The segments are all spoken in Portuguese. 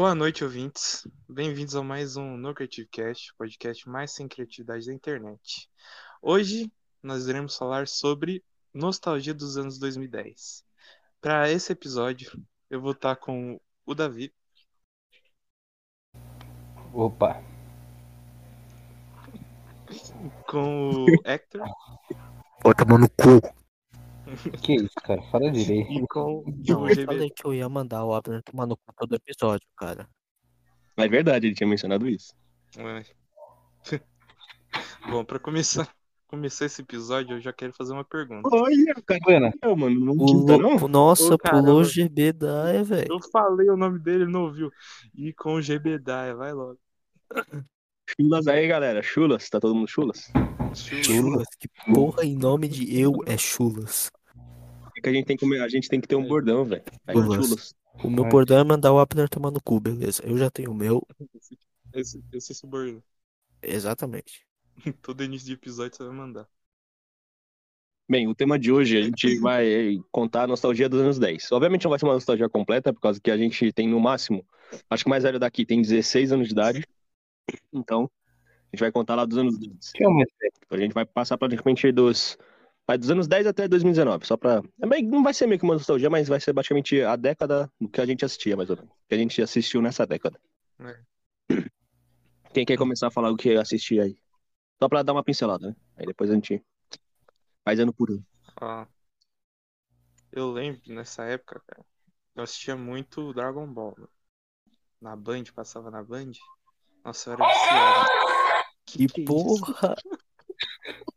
Boa noite, ouvintes. Bem-vindos a mais um No Creative Cast, podcast mais sem criatividade da internet. Hoje nós iremos falar sobre nostalgia dos anos 2010. Para esse episódio, eu vou estar com o Davi, Opa, com o Hector Vai tomar no cu. Que isso, cara? Fala direito. e com Não, eu falei que eu ia mandar o Abner tomar no cu todo episódio, cara. É verdade, ele tinha mencionado isso. É. Bom, para começar, começar esse episódio, eu já quero fazer uma pergunta. Olha, cara. Não, mano, não quinta, não? Nossa, Ô, pulou o GB da é, velho. Eu falei o nome dele, ele não ouviu. E com o GB Daia, vai logo. Chulas aí, galera. Chulas, tá todo mundo chulas? Chulas, que porra em nome de eu é chulas. É que a gente tem que, a gente tem que ter um bordão, velho. O meu Ai. bordão é mandar o Abner tomar no cu, beleza. Eu já tenho o meu, Esse, esse, esse suborno. exatamente. Todo início de episódio você vai mandar. Bem, o tema de hoje a gente vai contar a nostalgia dos anos 10. Obviamente não vai ser uma nostalgia completa, por causa que a gente tem no máximo, acho que o mais velho daqui tem 16 anos de idade. Então, a gente vai contar lá dos anos 10. que é uma A gente vai passar praticamente dos, vai dos anos 10 até 2019, só pra. é meio- Não vai ser meio que uma nostalgia, mas vai ser praticamente a década do que a gente assistia, mais ou menos. Que a gente assistiu nessa década. É. Quem quer começar a falar o que assistia aí? Só pra dar uma pincelada, né? Aí depois a gente faz ano por ano. Ó, eu lembro nessa época, cara, eu assistia muito Dragon Ball. né? Na Band, passava na Band. Nossa, eu era viciado. Que que é isso? porra!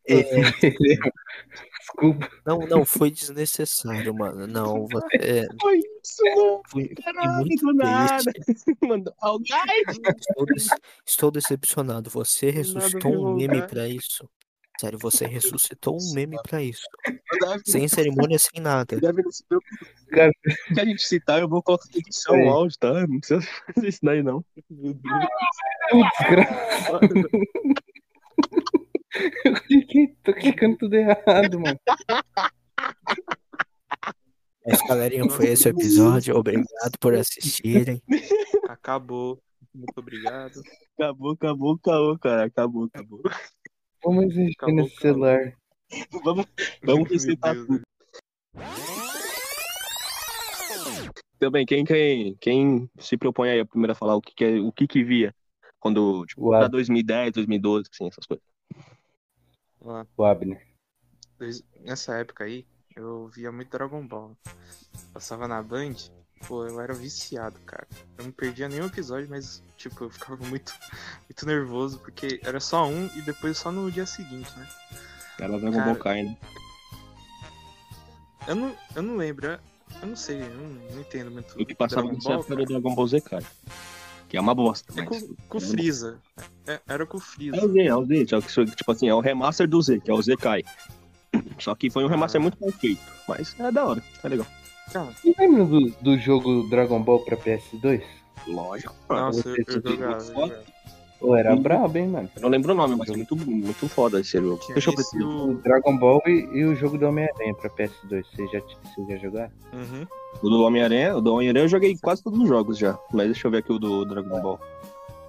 Desculpa. Não, não, foi desnecessário, mano. Não, você é, Foi isso, mano. fui, fui Caralho, muito nada. Mandou alguém. Estou, dece- estou decepcionado. Você ressuscitou um meme pra isso. Sério, você ressuscitou um meme pra isso. Sem cerimônia, sem nada. se preocupar. Cara. Se a gente citar, eu vou colocar edição É. áudio, tá? Não precisa fazer isso daí, não. Meu Deus. Eu cliquei, tô clicando tudo errado, mano. Mas, galerinha, foi esse o episódio. Obrigado por assistirem. Acabou. Muito obrigado. Acabou, acabou, acabou, cara. Acabou, acabou. Vamos assistir Acabou, nesse acabou. celular. Vamos, vamos Deus, tudo. Também, quem, quem, quem se propõe aí a primeiro a falar o que, que, é- o que, que via quando, tipo, O pra Ab- 2010, 2012, assim, essas coisas. Ó, o Abner. nessa época aí, eu via muito Dragon Ball. Passava na Band, pô, eu era viciado, cara. Eu não perdia nenhum episódio, mas, tipo, eu ficava muito, muito nervoso, porque era só um e depois só no dia seguinte, né? Era Dragon Cara, Ball Kai, né? Eu não, eu não lembro, eu- não sei, eu não, não entendo muito. O que passava cara. era o Dragon Ball Z, cara. Que é uma bosta, É mas... com, com o Freeza. É- era com o Freeza. É o Z, é o Z. Só que, isso, tipo assim, é o remaster do Z, que é o Z Kai. Só que foi um remaster Ah. muito mal feito. Mas é da hora, é legal. Cara, Você lembra do, do jogo Dragon Ball pra PS2? Lógico. nossa, eu, eu jogava. Pô, era Hum. brabo, hein, mano? Eu não lembro o nome, mas é muito, muito foda esse jogo. Tinha Deixa eu ver esse. O o... Dragon Ball e, e o jogo do Homem-Aranha pra PS2. Vocês já, vocês já jogaram? Uhum. O do Homem-Aranha, o do Homem-Aranha eu joguei quase todos os jogos já. Mas deixa eu ver aqui o do Dragon Ball.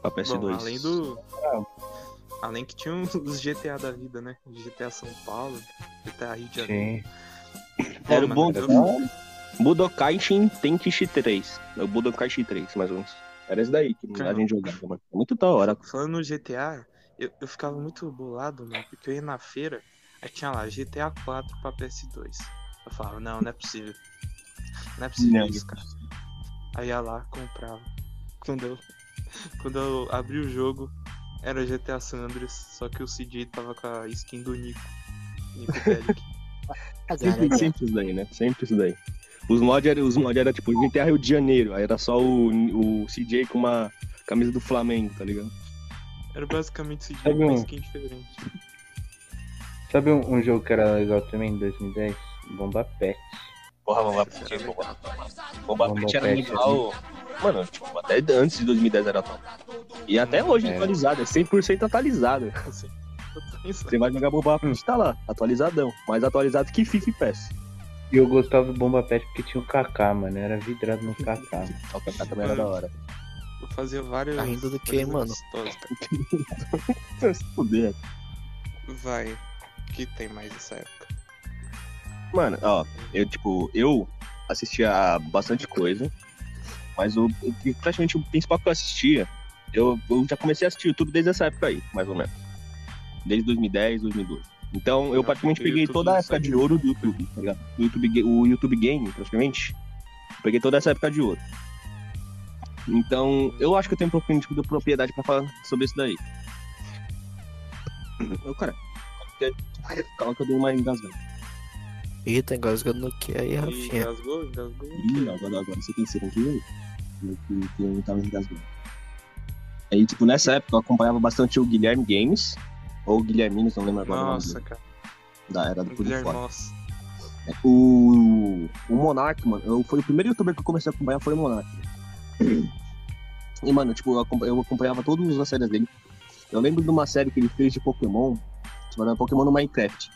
Pra PS2. Bom, além do. Ah. Além que tinha os GTA da vida, né? GTA São Paulo, GTA Rio de Janeiro. Sim. Pô, Era o bom Budokai Tenkaichi 3. É o Budokai 3, mais ou menos. Era esse daí que a Caramba. gente jogava, mano. É Muito da hora. Falando no GTA, eu, eu ficava muito bolado, mano, porque eu ia na feira, aí tinha lá GTA 4 pra PS2. Eu falava, não, não é possível. Não é possível Não. isso, cara. Aí ia lá, comprava. Quando eu, quando eu abri o jogo, era GTA San Andreas, só que o CJ tava com a skin do Nico. Nico Bellic. Sempre, sempre isso daí, né? Sempre isso daí. Os mods eram os mod era, tipo GTA Rio de Janeiro. Aí era só o, o CJ com uma camisa do Flamengo, tá ligado? Era basicamente CJ Sabe com uma um- skin diferente. Sabe um, um jogo que era legal também em 2010? Bomba Pet. Porra, Bomba Pet, Bomba, Bomba Bomba Pet era Pet, legal. Mano, tipo, até antes de 2010 era top. E até hoje É. atualizado, é 100% atualizado. Assim. Você vai jogar Bomba Pet, tá lá, atualizadão. Mais atualizado que FIFA e PES. E eu gostava do Bomba Pet porque tinha o Kaká, mano. Era vidrado no Kaká. O Kaká também era da hora. Eu fazia várias. Tá rindo do quê, várias mano? Se fuder. Vai. O que tem mais nessa época? Mano, ó, eu, tipo, eu assistia bastante coisa, mas o, o- praticamente o principal que eu assistia, eu, eu já comecei a assistir YouTube desde essa época aí, mais ou menos. Desde 2010, 2012. Então, eu praticamente peguei YouTube toda a época de ouro do YouTube, tá ligado? O YouTube, o YouTube Game, praticamente, peguei toda essa época de ouro. Então, eu acho que eu tenho um pouquinho de propriedade pra falar sobre isso daí. Eu, cara, calma que eu dei uma engasgada. Ih, tá engasgando no que aí, Rafinha? engasgou, engasgou. Ih, agora, agora você tem que ser com que eu não tava engasgando. Aí, tipo, nessa época eu acompanhava bastante o Guilherme Games, ou Guilherminos, não lembro agora Nossa, cara. da era do Por nossa. O, o Monark, mano, eu, foi o primeiro youtuber que eu comecei a acompanhar foi o Monark. E, mano, tipo, eu acompanhava todas as séries dele. Eu lembro de uma série que ele fez de Pokémon, chamada Pokémon no Minecraft.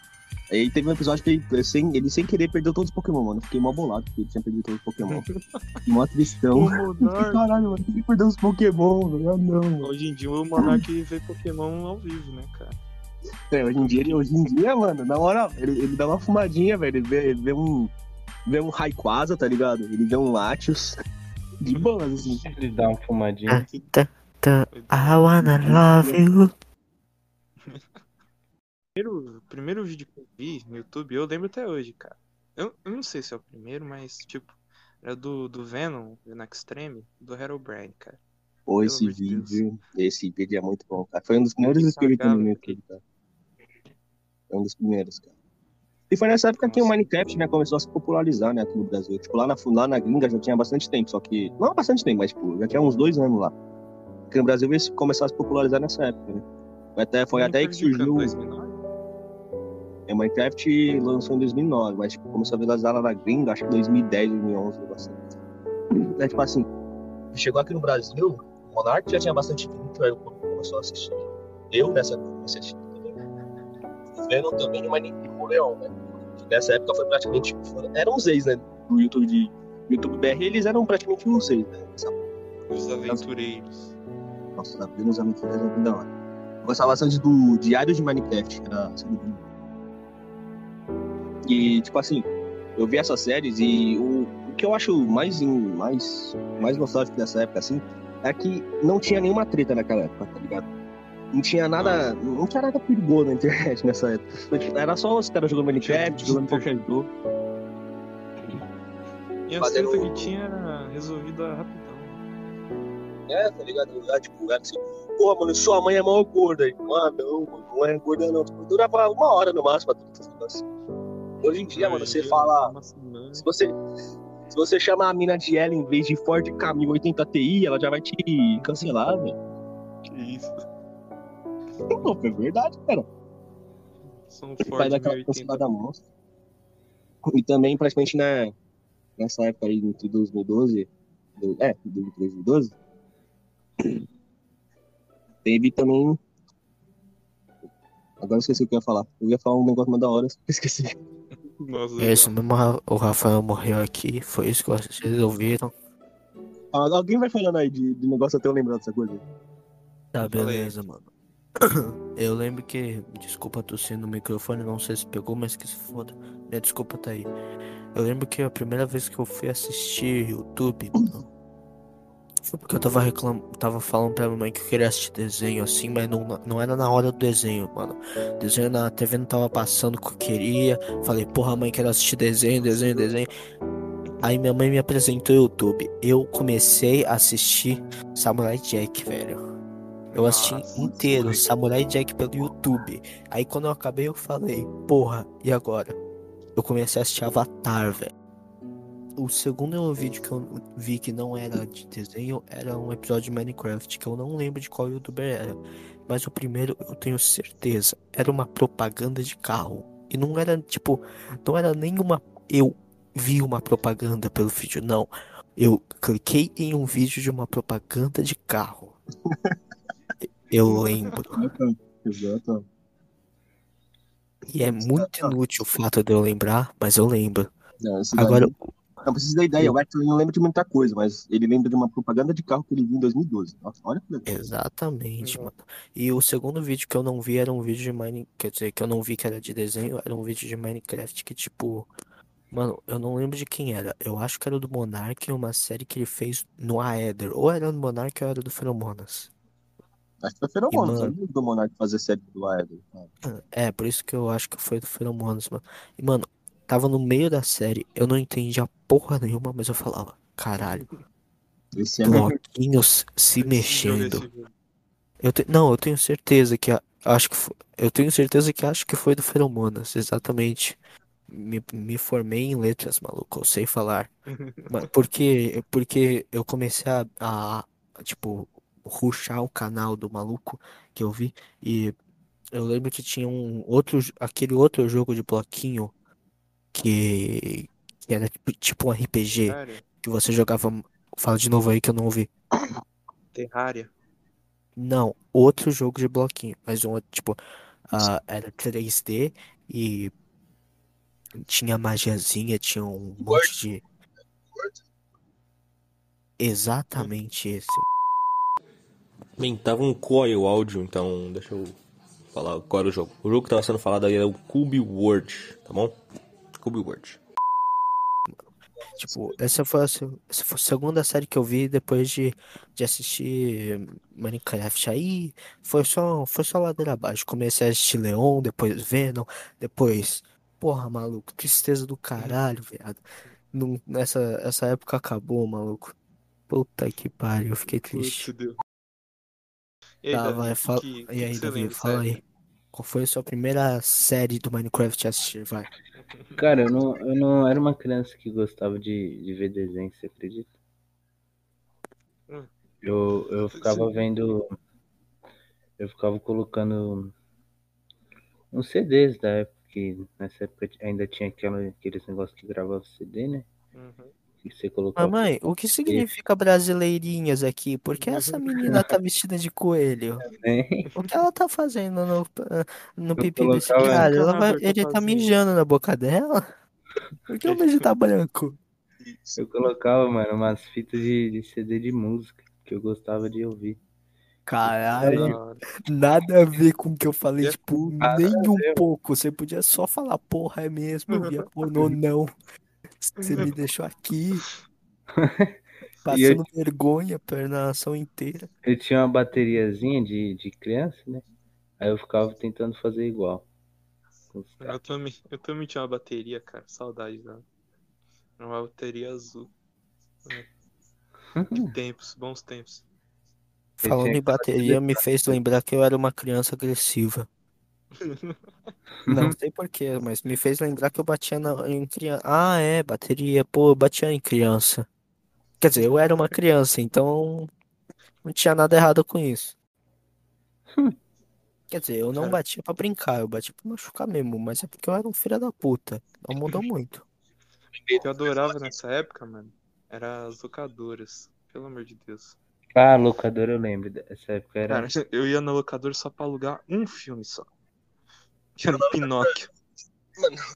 Aí teve um episódio que ele sem, ele sem querer perdeu todos os Pokémon, mano. Fiquei mó bolado porque ele tinha perdido todos os Pokémon. mó tristão. Caralho, mano, ele perdeu os Pokémon, velho. Ah, não, mano. Hoje em dia o Monark vê Pokémon ao vivo, né, cara? É, hoje em dia, ele- hoje em dia, mano, na hora, ele, ele dá uma fumadinha, velho. Ele vê, ele vê um. Vê um Rayquaza, tá ligado? Ele vê um Latios. De boas, assim. Ele dá uma fumadinha. Tá, I wanna love you. Primeiro, primeiro vídeo que eu vi no YouTube, eu lembro até hoje, cara. Eu, eu não sei se é o primeiro, mas, tipo, era do, do Venom, Venom Extreme, do Herobrine, cara. Pô, Pelo esse amor de Deus. vídeo. Esse vídeo é muito bom, cara. Foi um dos primeiros inscritos cagada, no YouTube, cara. Foi um dos primeiros, cara. E foi nessa época que o. Minecraft, né, começou a se popularizar, né, aqui no Brasil. Tipo, lá na, lá na gringa já tinha bastante tempo, só que. Não bastante tempo, mas, tipo, já tinha uns dois anos lá. Porque no Brasil eles começaram a se popularizar nessa época, né? Foi até, foi até aí que surgiu. 2009? É, Minecraft lançou em 2009, mas tipo, começou a viralizar lá na gringa, acho que 2010, 2011, assim. É tipo assim, chegou aqui no Brasil, o Monark já tinha bastante vídeo, aí o povo começou a assistir. Eu, nessa época, comecei a assistir também. O Venom também o e o Leão, né? Nessa época foi praticamente, foram- eram os ex, né? Do YouTube de YouTube BR, eles eram praticamente uns ex, né? Os Aventureiros. nossa, Vênus é muito é muito da hora. Eu gostava bastante do Diário de Minecraft, que era a série do- E, tipo assim, eu vi essas séries e o, o que eu acho mais, mais, mais nostálgico dessa época, assim, é que não tinha nenhuma treta naquela época, tá ligado? Não tinha nada. Não tinha nada perigoso na internet nessa época. Tipo, Era só os caras jogando Minecraft, jogando qualquer jogo. E a treta que tinha era resolvida rapidão. É, tá ligado? Era, tipo, era assim, porra, mano, sua mãe é mal gorda. Aí, ah, não, mano, não é gorda não. Tipo, durava uma hora no máximo pra tudo negócio. Hoje em dia, mano, você fala. semana. Se você, se você chama a mina de ela em vez de Ford Ka 1080 Ti, ela já vai te cancelar, velho. Que isso. Pô, foi verdade, cara. São Vai Ford dar aquela 1080. cancelada monstra. E também, praticamente, né, nessa época aí, entre 2012, do- é, 2012, teve também. Agora eu esqueci o que eu ia falar. Eu ia falar um negócio mais da hora, esqueci. Nossa, É isso mesmo, o Rafael morreu aqui, foi isso que vocês ouviram. Ah, alguém vai falando aí de, de negócio até eu lembrar dessa coisa. Tá, beleza, mano. Eu lembro que. Desculpa tossir no microfone, não sei se pegou, mas que se foda. Minha desculpa tá aí. Eu lembro que a primeira vez que eu fui assistir YouTube, mano, porque eu tava reclam... tava falando pra minha mãe que eu queria assistir desenho assim, mas não, não era na hora do desenho, mano. Desenho na TV não tava passando o que eu queria. Falei, porra, mãe, quero assistir desenho, desenho, desenho. Aí minha mãe me apresentou o YouTube. Eu comecei a assistir Samurai Jack, velho. Eu assisti Nossa, inteiro moleque. Samurai Jack pelo YouTube. Aí quando eu acabei, eu falei, porra, e agora? Eu comecei a assistir Avatar, velho. O segundo vídeo que eu vi que não era de desenho era um episódio de Minecraft, que eu não lembro de qual youtuber era. Mas o primeiro eu tenho certeza, era uma propaganda de carro. E não era tipo, não era nenhuma. Eu vi uma propaganda pelo vídeo, não. Eu cliquei em um vídeo de uma propaganda de carro. Eu lembro. Exato. E é muito inútil o fato de eu lembrar, mas eu lembro. Não, daí- Agora, Não precisa da ideia, o Hector não lembra de muita coisa, mas ele lembra de uma propaganda de carro que ele viu em 2012. Nossa, olha que legal. Exatamente, Uhum. mano. E o segundo vídeo que eu não vi era um vídeo de Minecraft. Quer dizer, que eu não vi que era de desenho, era um vídeo de Minecraft que, tipo. Mano, eu não lembro de quem era. Eu acho que era do Monark, uma série que ele fez no Aether. Ou era do Monark ou era do Feromonas. Acho que foi Feromonas, eu mano- do Monark fazer série do Aether. É, por isso que eu acho que foi do Feromonas, mano. E, mano, tava no meio da série, eu não entendia porra nenhuma, mas eu falava, caralho, Esse é bloquinhos se Esse jogo, mexendo. Eu te- Não, eu tenho certeza que a- acho que fo- eu tenho certeza que acho que foi do Feromonas, exatamente. Me, me formei em letras, maluco, eu sei falar. Mas porque porque eu comecei a, a tipo rushar o canal do maluco que eu vi e eu lembro que tinha um outro aquele outro jogo de bloquinho que, que era tipo, tipo um RPG Terraria. que você jogava. Fala de novo aí que eu não ouvi. Terraria. Não, outro jogo de bloquinho, mas um outro, tipo, ah, era 3D e tinha magiazinha, tinha um monte de. Exatamente esse. Bem, tava um coil áudio, então deixa eu falar qual era o jogo. O jogo que tava sendo falado aí é o Cube World, tá bom? Cube World. Tipo, essa foi a, essa foi a segunda série que eu vi depois de, de assistir Minecraft. Aí foi só, foi só ladeira abaixo. Comecei a assistir Leon, depois Venom, depois. Porra, maluco, tristeza do caralho, viado. Não, nessa essa época acabou, maluco. Puta que pariu, eu fiquei triste. Putz, Deus. E aí, Tá, Davi, vai, fala. que- E aí, Davi, fala aí. Qual foi a sua primeira série do Minecraft a assistir? Vai. Cara, eu não, eu não era uma criança que gostava de, de ver desenho, você acredita? Eu, eu ficava vendo. Eu ficava colocando uns CDs da época, que nessa época ainda tinha aquela, aqueles negócios que gravava CD, né? Uhum. Que você colocava. Mamãe, o que significa brasileirinhas aqui? Por que essa menina tá vestida de coelho? O que ela tá fazendo no, no Eu pipi desse cara? Ela vai, tá ele tá mijando na boca dela? Por que o beijo tá branco? Eu colocava, mano, umas fitas de, de CD de música que eu gostava de ouvir. Caralho, nada a ver com o que eu falei, É tipo, nem um pouco. Você podia só falar, porra, é mesmo, eu via pornô, não. Você me deixou aqui, passando vergonha pela nação inteira. Eu tinha uma bateriazinha de, de criança, né? Aí eu ficava tentando fazer igual. Eu também, eu também tinha uma bateria, cara. Saudade dela. Uma bateria azul. Que tempos, bons tempos. Eu Falando em bateria, me fez lembrar que eu era uma criança agressiva. Não sei porquê, mas me fez lembrar que eu batia na, em criança. Ah, é, bateria. Pô, eu batia em criança. Quer dizer, eu era uma criança, então não tinha nada errado com isso. Quer dizer, eu não Cara. batia pra brincar, eu batia pra machucar mesmo, mas é porque eu era um filho da puta. Não mudou muito. O que eu adorava nessa época, mano, era as locadoras. Pelo amor de Deus. Ah, locador eu lembro. Dessa época era. Cara, eu ia na locadora só pra alugar um filme só. Que era o Pinóquio.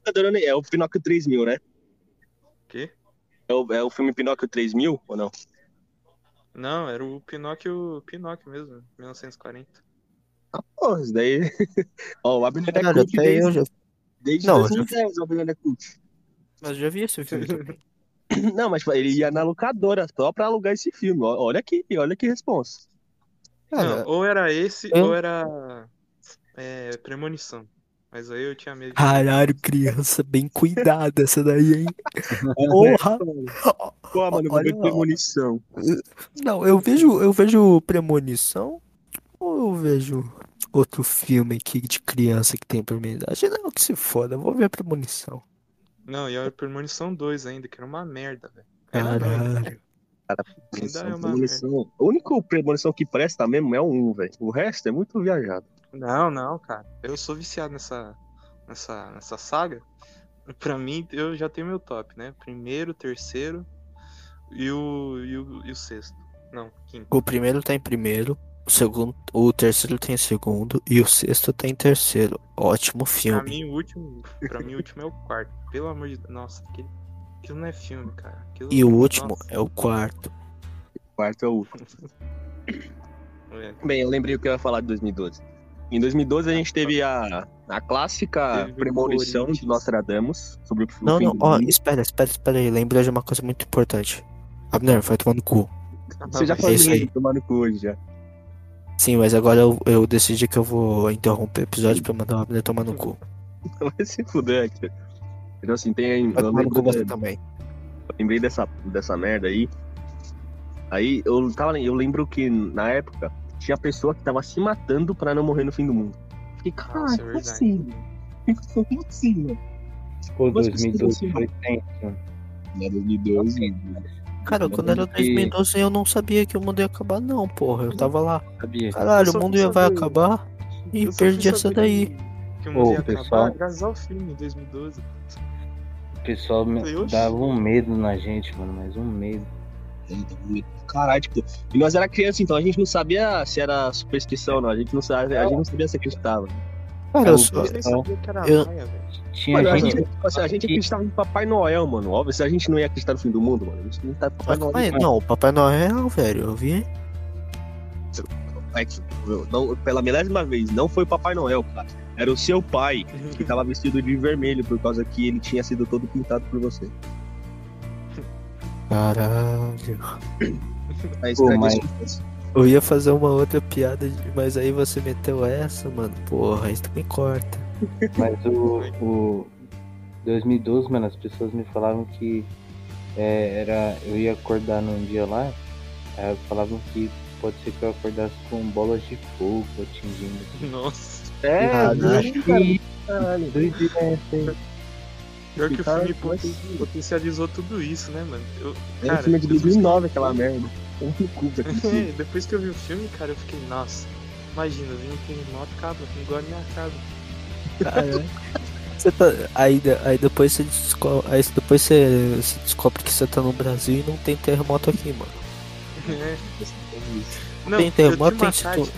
Adorando- É o Pinóquio 3000, né? O quê? É o, é o filme Pinóquio 3000 ou não? Não, era o Pinóquio, Pinóquio mesmo, 1940. Pô, isso daí. Ó, o Abner é cult eu desde, já, desde Não, eu já- 2010, o Abner é cult. mas já vi esse filme. Não, mas ele ia na locadora só pra alugar esse filme. Olha aqui, olha que responsa. Não, ou era esse, eu- ou era é, Premonição. Mas aí eu tinha medo de. caralho, criança bem cuidada essa daí, hein? Porra! Pô, mano, eu vou ver premonição. Não, eu vejo, eu vejo Premonição ou eu vejo outro filme aqui de criança que tem idade? Não, que se foda, eu vou ver Premonição. Não, e era Premonição 2 ainda, que era uma merda, velho. Era Caralho. Ainda é uma Premonição. O único premonição que presta mesmo é o 1, velho. O resto é muito viajado. Não, não, cara. Eu sou viciado nessa, nessa, nessa saga. Pra mim, eu já tenho meu top, né? Primeiro, terceiro e o, e o, e o sexto. Não, quinto. O primeiro tá em primeiro, o segundo, o terceiro tem em segundo e o sexto tá em terceiro. Ótimo Pra filme. mim, o último, pra mim, o último é o quarto. Pelo amor de Deus. Nossa, aquele Aquilo não é filme, cara. Aquilo... E o último Nossa, é o quarto. Quarto é o último. é. Bem, eu lembrei o que eu ia falar de 2012. Em 2012 a gente teve a, a clássica Teve o premonição de. Nostradamus sobre o Não, não, ó, mundo. espera, espera, espera aí. Lembrei de uma coisa muito importante. Abner, vai tomar no cu. Você já falou isso, tomar no cu hoje já. Sim, mas agora eu, eu decidi que eu vou interromper o episódio pra mandar o Abner tomar no cu. Vai se fuder, cara. Então assim, tem. Eu da- também. lembrei dessa, dessa merda aí. Aí eu tava, eu lembro que na época tinha pessoa que tava se matando pra não morrer no fim do mundo. Fiquei, Nossa, é verdade. assim? assim, velho? Pô, Mas 2012 assim, foi tenso. Na 2012. Cara, quando era 2012 eu não sabia que o mundo ia acabar, não, porra. Eu tava lá. Sabia? Caralho, Eu o mundo ia vai acabar e Eu perdi essa daí. Que, o mundo ia pessoal. acabar graças ao filme em 2012. O pessoal me Falei, dava um medo na gente, mano, mas um medo. Caralho, tipo, e nós era criança, então a gente não sabia se era superstição ou não. A gente não sabia, a gente não sabia se acreditava. Cara, É, eu só. Eu. Tinha Mano, a gente. gente, tipo assim, a gente acreditava em Papai Noel, mano. Óbvio, se a gente não ia acreditar no fim do mundo, mano. A gente acreditava em Papai Noel. Não, o Papai Noel, velho, eu vi. É não, pela milésima vez, não foi o Papai Noel, cara. Era o seu pai que tava vestido de vermelho por causa que ele tinha sido todo pintado por você. Caralho. Aí Pô, escreve mas- isso. Eu ia fazer uma outra piada, mas aí você meteu essa, mano. Porra, isso me corta. Mas o, o 2012, mano, as pessoas me falavam que é, era. Eu ia acordar num dia lá, aí falavam que pode ser que eu acordasse com bolas de fogo atingindo. Nossa. É, Caralho. cara, caralho. É. Pior que o Cara, filme poten- potencializou tudo isso, né, mano? Eu, cara, filme de depois que- 2009, aquela merda. Como que culpa aquele filme? É, depois que eu vi o filme, cara, eu fiquei, nossa, imagina, eu vim aqui em moto acaba, igual a minha casa. Caralho. Você tá, aí, de- aí depois você descobre, aí depois você, você descobre que você tá no Brasil e não tem terremoto aqui, mano. É. Não, tem terremoto, tem uma situ-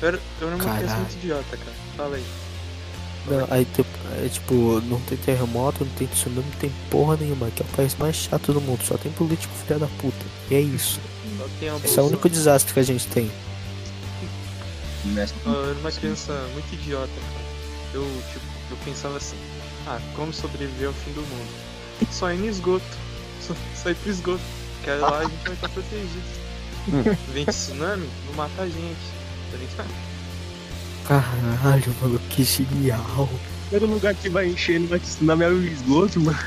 Eu era, eu era uma criança muito idiota, cara. Fala aí. não, aí tipo, é, tipo, não tem terremoto, não tem tsunami, não tem porra nenhuma. Aqui é o país mais chato do mundo, só tem político filha da puta. E é isso. Só tem a Esse é o único desastre que a gente tem. Eu era uma criança muito idiota, cara. Eu, tipo, eu pensava assim, ah, como sobreviver ao fim do mundo? Só ir no esgoto. Só, só ir pro esgoto. Que aí lá a gente vai estar protegido. Vem tsunami, não mata a gente. Tá? Caralho, mano, que genial. Era um lugar que vai encher, não vai era o esgoto, mano.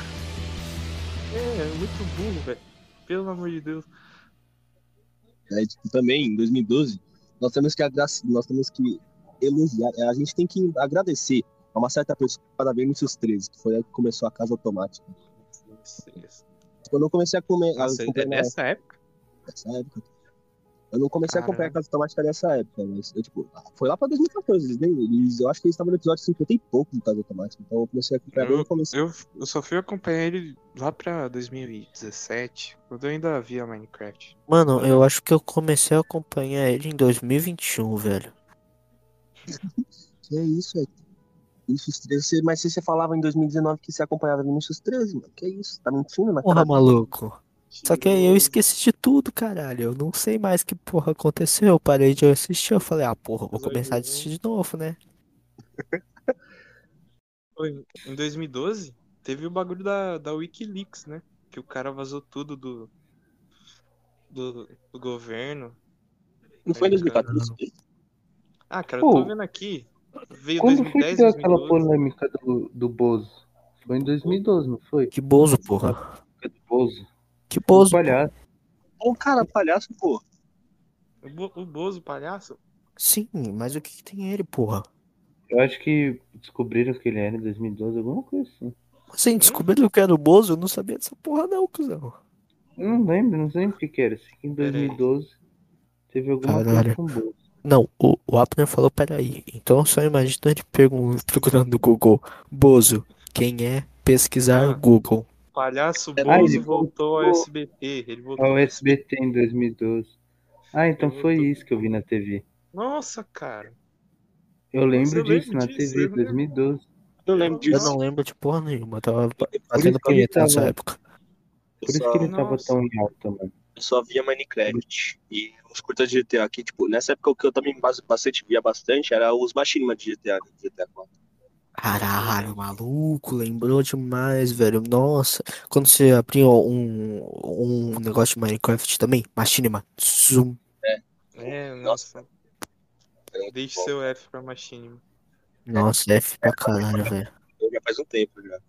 É, é muito burro, velho. Pelo amor de Deus. É, tipo, também, em 2012, nós temos que, nós temos que elogiar, é, a gente tem que agradecer a uma certa pessoa para Vinicius 13, que foi aí que começou a casa automática. Quando eu comecei a comer, a Nossa, acompanhar nessa época? nessa época, eu não comecei a acompanhar a Caramba. casa automática nessa época, mas eu, tipo, foi lá pra 2014, eles, nem- eles, eu acho que eles estavam no episódio 50 e pouco do casa automática, então eu comecei a acompanhar no começo. Eu, eu só fui acompanhar ele lá pra 2017, quando eu ainda via Minecraft. Mano, eu acho que eu comecei a acompanhar ele em 2021, velho. Que é isso, é. Vinicius 13, você- mas se você falava em 2019 que você acompanhava Vinicius 13, mano, que é isso? Tá mentindo na Porra, cara? maluco. Só que aí eu esqueci de tudo, caralho. Eu não sei mais que porra aconteceu. Eu parei de assistir. Eu falei, ah, porra, vou começar a assistir de novo, né? Foi Em 2012, teve o bagulho da, da Wikileaks, né? Que o cara vazou tudo do, do, do governo. Não foi em 2014? Ah, cara, Pô, eu tô vendo aqui. Veio Quando foi 2010, que deu aquela 2012. polêmica do, do Bozo? Foi em 2012, não foi? Que bozo, porra. Do Bozo. Que O bozo. palhaço. Ô, cara, palhaço, pô. O, Bo- o Bozo, palhaço? Sim, mas o que, que tem ele, porra? Eu acho que descobriram que ele era em 2012, alguma coisa assim. Assim, descobriram que era o bozo? Eu não sabia dessa porra, não, cuzão. Eu não lembro, não lembro o que que era. Sei que em Pera aí. 2012 teve alguma Caralho. coisa com o Bozo. Não, o, o Abner falou, peraí. Então só imagina ele pergun- procurando no Google. Bozo, quem é? Pesquisar Ah. Google. Palhaço Ah, Bozo ele voltou ao voltou SBT. Ele voltou Ao SBT em 2012. Ah, então Eu foi tô- isso que eu vi na TV. Nossa, cara. Eu lembro eu disso lembro na disso, TV, eu lembro. 2012. Não lembro Eu disso. não lembro de porra nenhuma. Eu tava ele punheta nessa tava- época. Por isso que ele tava Nossa. tão em alta, mano. Eu só via Minecraft e os curtas de GTA aqui, tipo, nessa época o que eu também bas- bastante, via bastante era os machinima de GTA, né, GTA 4. Caralho, maluco, lembrou demais, velho. Nossa, quando você abria um, um negócio de Minecraft também, Machinima, zoom. É, nossa. Era muito Deixe seu F pra Machine. Nossa, F pra caralho, velho. Já faz um tempo já.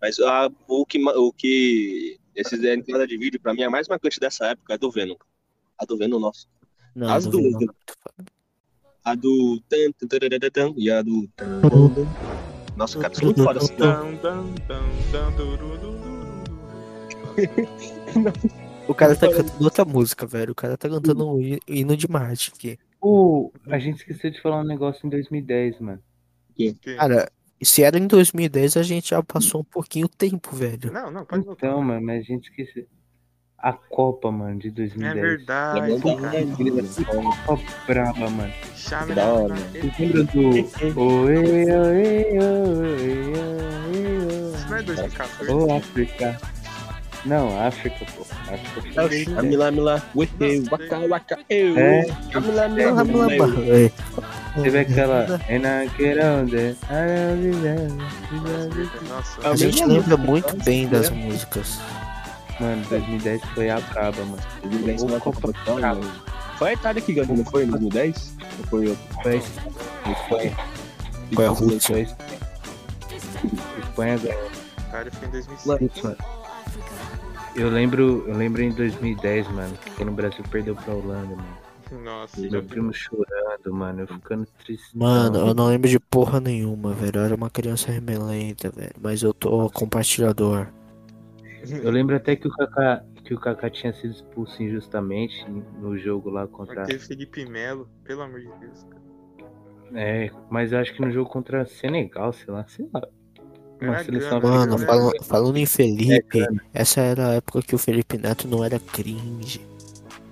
Mas ah, o que, o que esses é, entrada de vídeo pra mim a mais marcante dessa época é a do Venom. A do Venom, nossa. Não, As não duas, né? A do tan, tan, tararara, tan, e a do tan. Nossa, cara, isso é muito foda assim. O cara tá cantando outra música, velho. O cara tá cantando o hi- hino de Marte aqui. A gente esqueceu de falar um negócio em 2010, mano. Cara, se era em 2010, a gente já passou um pouquinho tempo, velho. Não, não, pode voltar. Então, mano, mas a gente esqueceu. A Copa, mano, de É 2010. verdade, Lembrou cara. da- Copa braba, mano. Chame Da hora. Você lembra do. Oê, oê, oê, oê, oê, Isso não é 2014. oê. Ô, África. Não, África, pô. África foi 2010. Camila, Mila, ué, waka, waka, eu. É, Camila, Mila, Blá, blá, Mila, blá, é. teve aquela. I don't Nossa, A gente lembra muito bem das músicas. Mano, 2010 foi a braba, mano. 2010 Ô, foi uma Copa braba. grande. Foi a Itália que ganhou, não foi em 2010? Ou foi outro? Foi. Espanha. Foi a Rússia. Foi. Espanha ganhou. cara, foi em 2006. Putz, mano. Eu lembro, eu lembro em 2010, mano, quando o Brasil perdeu pra Holanda, mano. Nossa, Meu primo chorando, mano, eu ficando triste. Mano, eu não lembro de porra nenhuma, velho. Eu era uma criança remelenta, velho. Mas eu tô compartilhador. Eu lembro até que o Kaká, que o Kaká tinha sido expulso injustamente no jogo lá contra. Teve Felipe Melo, pelo amor de Deus, cara. É, mas eu acho que no jogo contra Senegal, sei lá, sei lá. Grana, Mano, falando, falando em Felipe, É, essa era a época que o Felipe Neto não era cringe.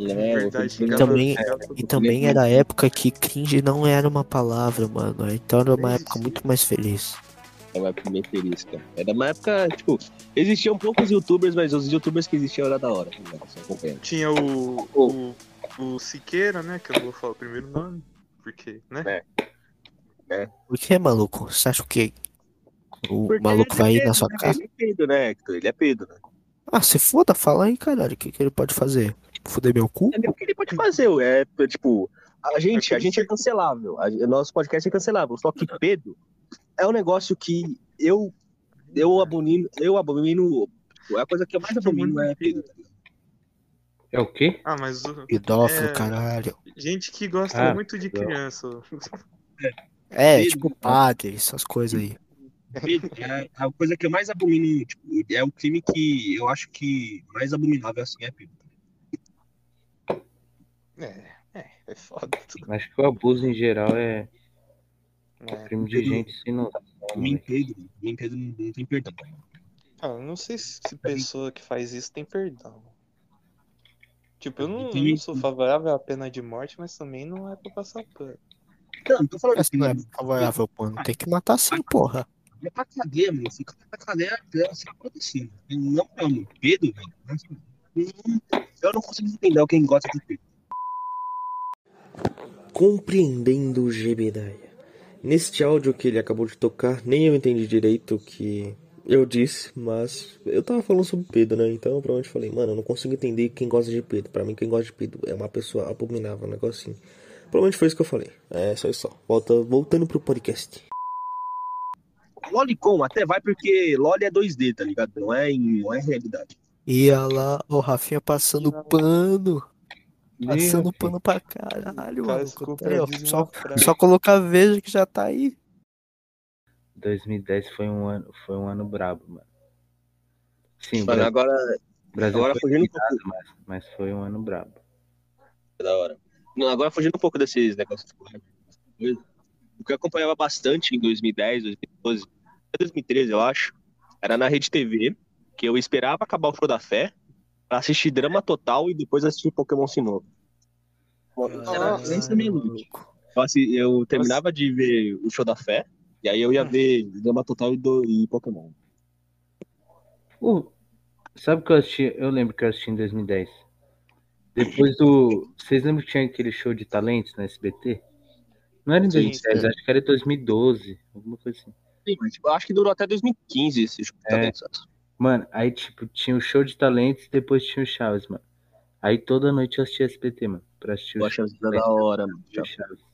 É, Verdade, E também, e também era a época que cringe não era uma palavra, mano. Então era uma época muito mais feliz. É época bem feliz, cara. Era uma época, tipo, existiam poucos youtubers, mas os youtubers que existiam era da hora. acompanha. Tinha o, o, o Siqueira, né? Que eu não vou falar o primeiro nome. Porque, né? É. Por que, maluco? Você acha o quê? O Porque maluco ele vai é ir na sua né? casa? Ele é Pedro, né, Hector? Ele é né? Ah, se foda, fala aí, caralho. O que, que ele pode fazer? Fuder meu cu? É o que ele pode fazer, é, tipo, a gente, a gente é cancelável. A, nosso podcast é cancelável. Só que Pedro é um negócio que eu, eu abomino, eu abomino. É a coisa que eu mais abomino é. É o quê? Ah, mas o- Pedófilo, É. caralho. gente que gosta Ah, muito de criança. É, Pedro. tipo padre, essas coisas aí. É a coisa que eu mais abomino, tipo, é o crime que eu acho que mais abominável assim é Pedro. É, é, é foda. Acho que o abuso em geral é É. crime de gente sem noção. Moleque. Pedro, mim Pedro não, tem perdão. Ah, eu não sei se se pessoa que faz isso tem perdão. Tipo, eu não, Tem- não sou favorável à pena de morte, mas também não é pra passar pano. Não, não tô falando que não é favorável, mano. Tem que matar sim, porra. É pra cadeia, mano. Fica pra cadeia até se acontecer. Eu não amo Pedro, velho. Eu não consigo entender quem gosta de Pedro. Compreendendo o Gebedaia. Neste áudio que ele acabou de tocar, nem eu entendi direito o que eu disse, mas eu tava falando sobre Pedro, né? Então eu provavelmente falei, mano, eu não consigo entender quem gosta de Pedro. Pra mim, quem gosta de Pedro é uma pessoa abominável, um negocinho. Provavelmente foi isso que eu falei. É, só isso só. Volta, voltando pro podcast. Lolicon até vai porque Loli é 2D, tá ligado? Não é, em, não é realidade. Ia lá, o Rafinha passando pano. Passando Rafinha. pano pra caralho, Cara, mano. desculpa, Aí, ó, Só, só colocar veja que já tá aí. 2010 foi um ano, foi um ano brabo, mano. Sim, Mano, Brasil, agora, Brasil agora foi fugindo um eliminado, mas, mas foi um ano brabo. da hora. Não, agora fugindo um pouco desses negócios o que eu acompanhava bastante em 2010, 2012, até 2013, eu acho, era na Rede TV, que eu esperava acabar o show da fé pra assistir drama total e depois assistir Pokémon Sinnoh. Era esse é. Eu, assi- eu terminava de ver o show da fé, e aí eu ia ver drama total e, do, e Pokémon. O, Sabe o que eu assisti? Eu lembro que eu assisti em 2010. Depois do. Vocês lembram que tinha aquele show de talentos na SBT? Não era em Sim, 2010, sim. acho que era em 2012, alguma coisa assim. Sim, mas, tipo, acho que durou até 2015 esse jogo É. Mano, aí tipo, tinha o show de talentos e depois tinha o Chaves, mano. Aí toda noite eu assistia SBT, mano. Pra assistir Eu o achei show isso da hora, mano.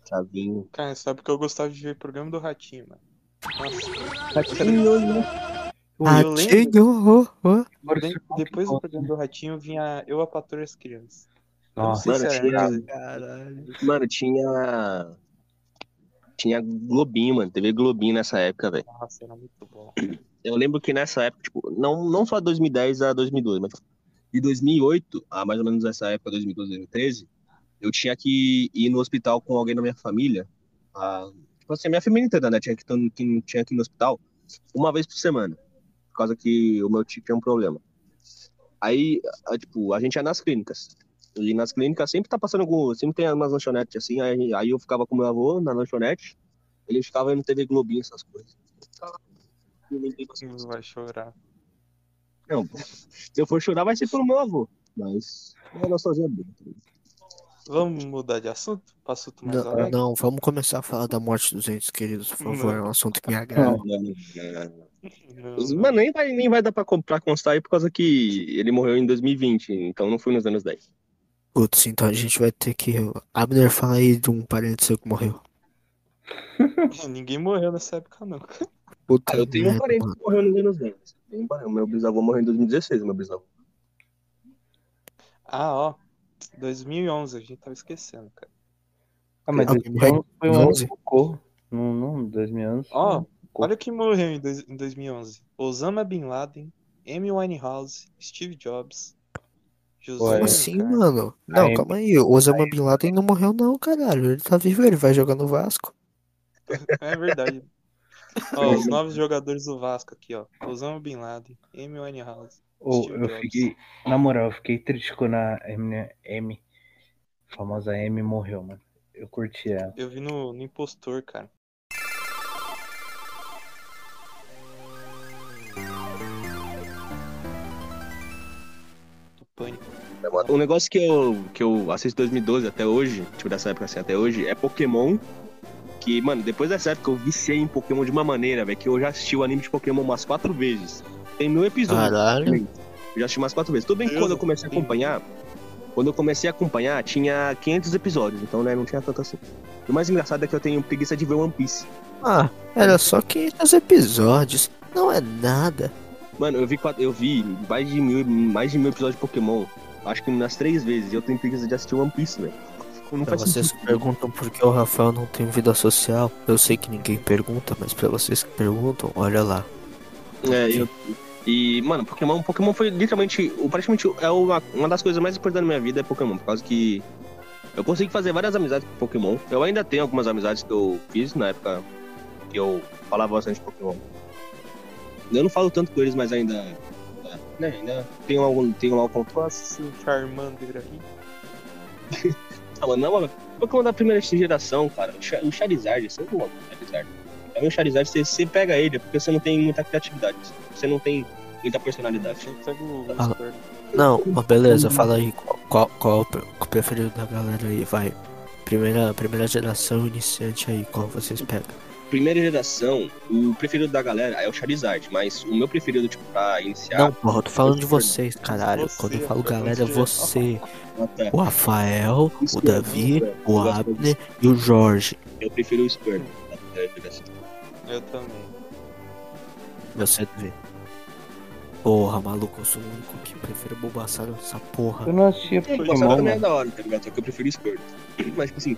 Chavinho. Cara, sabe que eu gostava de ver o programa do Ratinho, mano. Nossa, Ratinho, né? Eu lembro. Ratinho, oh, oh. É um depois do programa do Ratinho vinha Eu, a Patroa e as Crianças. Nossa, sei Mano, se tinha-. Caralho. Mano, tinha. Tinha Globinho, mano. TV Globinho nessa época, velho. Nossa, era muito bom. Eu lembro que nessa época, tipo, não, não só 2010 a 2012, mas de 2008 a mais ou menos essa época, 2012, 2013, eu tinha que ir no hospital com alguém da minha família. A, tipo assim, a minha família inteira, né? Tinha que, tinha que ir no hospital uma vez por semana, por causa que o meu tio tinha um problema. Aí, a- tipo, a gente ia nas clínicas. E nas clínicas sempre tá passando algum. Sempre tem umas lanchonetes assim. Aí, aí eu ficava com meu avô na lanchonete. Ele ficava vendo TV Globinho, essas coisas. Não vai chorar. Não, se eu for chorar, vai ser pelo meu avô. Mas boa. tá ligado? Vamos mudar de assunto? Para assunto mais Não, alegre? não, vamos começar a falar da morte dos entes queridos, por favor. Não. É um assunto que me agrada. Mano, nem vai, nem vai dar pra, com- pra constar aí por causa que ele morreu em 2020, então não foi nos anos 10. Putz, então a gente vai ter que. Abner, fala aí de um parente seu que morreu. Ninguém morreu nessa época, não. Puta Ah, eu tenho um parente mano. que morreu nos anos 10. Tenho um parente. Meu bisavô morreu em 2016, meu bisavô. Ah, ó. 2011, a gente tava esquecendo, cara. Ah, mas Alguém então morreu foi um ano 11? que ficou. Não, não, 2011. Ó, olha quem morreu em, dois- em 2011. Osama Bin Laden, Amy Winehouse, Steve Jobs, José Como assim, Alencar. mano? Não, Aí- calma aí. O Osama Bin Laden não morreu, não, caralho. Ele tá vivo, ele vai jogar no Vasco. É verdade. Ó, os novos jogadores do Vasco aqui, ó. Osama Bin Laden, Amy Winehouse. Steve eu Jobs. fiquei. Na moral, eu fiquei triste quando a M, M, a famosa M morreu, mano. Eu curti ela. Eu vi no, no Impostor, cara. Do Pânico. Um negócio que eu, que eu assisto 2012 até hoje, tipo dessa época assim até hoje, é Pokémon. Que, mano, depois dessa época eu viciei em Pokémon de uma maneira, velho, que eu já assisti o anime de Pokémon umas quatro vezes. Tem mil episódios. Caralho. Eu já assisti umas quatro vezes. Tudo bem que quando eu comecei a acompanhar, quando eu comecei a acompanhar, tinha 500 episódios, então, né, não tinha tanto assim. O mais engraçado é que eu tenho preguiça de ver One Piece. Ah, era só 500 episódios. Não é nada. Mano, eu vi, quatro- eu vi mais de mil, mais de mil episódios de Pokémon, acho que umas três vezes, e eu tenho preguiça de assistir One Piece, velho. Não Pra vocês sentido. que perguntam por que o Rafael não tem vida social, eu sei que ninguém pergunta, mas pra vocês que perguntam, olha lá. É, eu- e, mano, Pokémon, Pokémon foi literalmente, praticamente é uma, uma das coisas mais importantes da minha vida é Pokémon, por causa que eu consegui fazer várias amizades com Pokémon. Eu ainda tenho algumas amizades que eu fiz na época que eu falava bastante Pokémon. Eu não falo tanto com eles, mas ainda, é, né, ainda tenho algum, tenho algum Posso esse Charmander aí? Ah, mano, não, mano, Pokémon da primeira geração, cara, o Cha- o Charizard, você não gosta do Charizard. Mim, o Charizard, você, você pega ele, é porque você não tem muita criatividade, você não tem muita personalidade. Ah. Não, ó, beleza, fala aí qual, qual, qual o pre- o preferido da galera aí, vai. Primeira, primeira geração iniciante aí, qual vocês pegam? Primeira geração, o preferido da galera é o Charizard, mas o meu preferido, tipo, pra iniciar. Não, porra, eu tô falando de vocês, caralho. Você, Quando eu falo galera, é você. O Rafael, o Davi, o Abner e o Jorge. Eu prefiro o Squirtle da primeira geração. Eu também. Você Davi. Porra, maluco, eu sou o único que prefere Bulbasaur nessa porra. Eu não assistia Pokémon Pokémon, também é da hora, tá ligado? Só que eu prefiro Squirtle. Mas, tipo assim,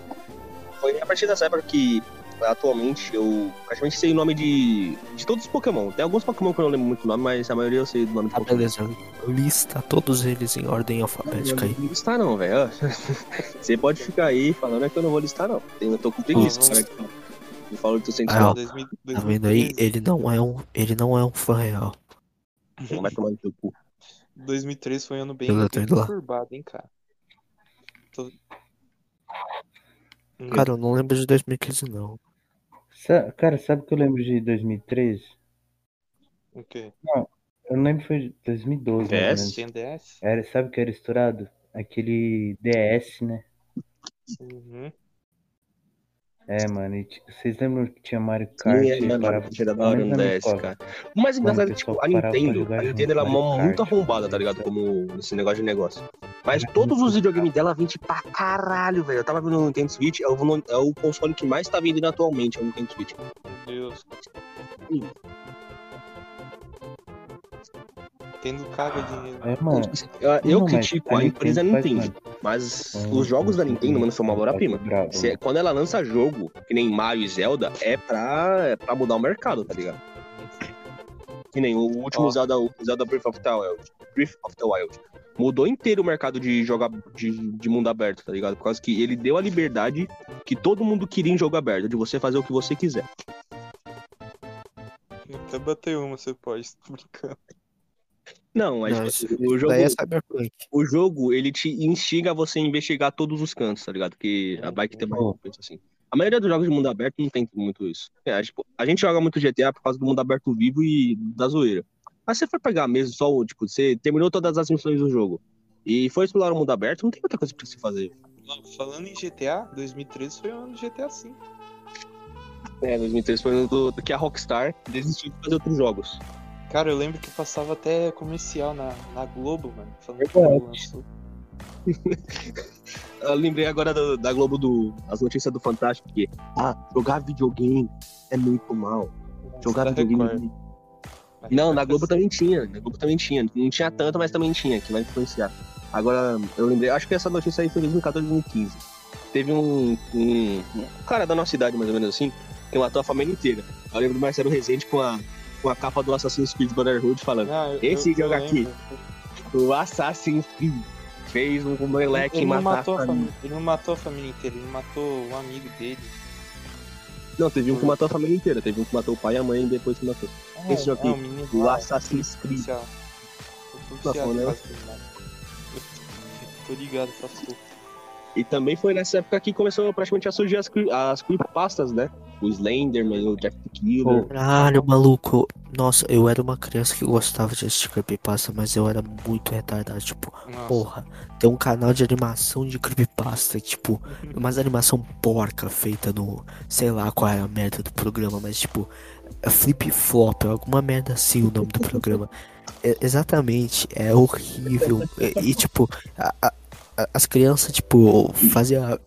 foi a partir dessa época que, atualmente, eu praticamente sei o nome de, de todos os Pokémon. Tem alguns Pokémon que eu não lembro muito o nome, mas a maioria eu sei do nome de Tá, Pokémon. beleza. Lista todos eles em ordem alfabética aí. Não vou listar não, velho. Você pode ficar aí falando que eu não vou listar não. Eu tô com preguiça. Nossa. Cara, que fala. Eu falo que tu sente Ah, ó. 2000, Tá vendo aí? 2013, Ele não é um, ele não é um fã real. vai tomar no teu cu. 2003 foi um ano bem, Eu bem conturbado, hein, cara. Tô- Cara, eu não lembro de 2015 não. Sa- Cara, sabe o que eu lembro de 2013? O quê? Eu não lembro que foi 2012, mais ou DS? menos. Tem DS? Era, sabe o que era estourado? Aquele DS, né? Uhum. É, mano, e, tipo, vocês lembram que tinha Mario Kart? Sim, é, e mano, parava- era da hora minha DS, cara. O mais engraçado é que, o tipo, a Nintendo, a Nintendo ela é muito arrombada, tá ligado? Como esse negócio de negócio. Mas todos os videogames dela vendem pra caralho, velho. Eu tava vendo o Nintendo Switch, é o, é o console que mais tá vendendo atualmente, é o Nintendo Switch. Meu Deus. Sim. Tendo caga dinheiro. É, mano. Tipo assim, eu, eu Não, critico a, empresa faz, Nintendo, mano, mas os jogos da Nintendo, mano, são uma obra-prima. bravo, Se- quando ela lança jogo, que nem Mario e Zelda, é pra, é pra mudar o mercado, tá ligado? Que nem o último. Zelda, o Zelda Breath of the Wild. Breath of the Wild. Mudou inteiro o mercado de jogar de, de mundo aberto, tá ligado? Por causa que ele deu a liberdade que todo mundo queria em jogo aberto, de você fazer o que você quiser. Até bater uma, você pode, tô brincando. Não, mas Não, isso- o jogo, Daí é o jogo, ele te instiga a você investigar todos os cantos, tá ligado? Porque a bike tem mais Oh. recompensa, assim. A maioria dos jogos de mundo aberto não tem muito isso. É, tipo, a gente joga muito GTA por causa do mundo aberto vivo e da zoeira. Mas se você for pegar mesmo só, o, tipo, você terminou todas as missões do jogo e foi explorar o mundo aberto, não tem outra coisa pra se fazer. Falando em GTA, 2013 foi o ano do GTA V. É, 2013 foi o ano do, do que a Rockstar desistiu de fazer outros jogos. Cara, eu lembro que passava até comercial na, na Globo, mano. Falando que lançou. Eu lembrei agora do- da Globo do. As notícias do Fantástico que. Ah, jogar videogame é muito mal. Jogar Da videogame. É Não, na Globo também tinha. Na Globo também tinha. Não tinha tanto, mas também tinha, que vai influenciar. Agora, eu lembrei, acho que essa notícia aí foi em 2014, 2015. Teve um, um, um cara da nossa idade, mais ou menos assim, que matou a família inteira. Eu lembro do Marcelo Rezende com a, com a capa do Assassin's Creed Brotherhood falando: eu- Esse eu- eu jogo aqui. lembro. O Assassin's Creed fez um moleque Ele não, matar matou a família. família, ele não matou a família inteira, ele matou um amigo dele. Não, teve um que matou a família inteira. Teve um que matou o pai e a mãe e depois que matou. É, Esse jogo é, aqui, menino O lá, Assassin's Creed. policial. O policial bom, né? terminado. Tô ligado, passou. E também foi nessa época que começou praticamente a surgir as, as creepypastas, né? O Slenderman, o Jack the Killer. Caralho, maluco. Nossa, eu era uma criança que gostava de assistir creepypasta, mas eu era muito retardado. Tipo, Nossa. porra, tem um canal de animação de creepypasta, tipo, umas animação porca feita no. Sei lá qual é a merda do programa, mas tipo, é flip flop, alguma merda assim o nome do programa. É- exatamente, é horrível. E, e, tipo, a- as crianças, tipo, fazia.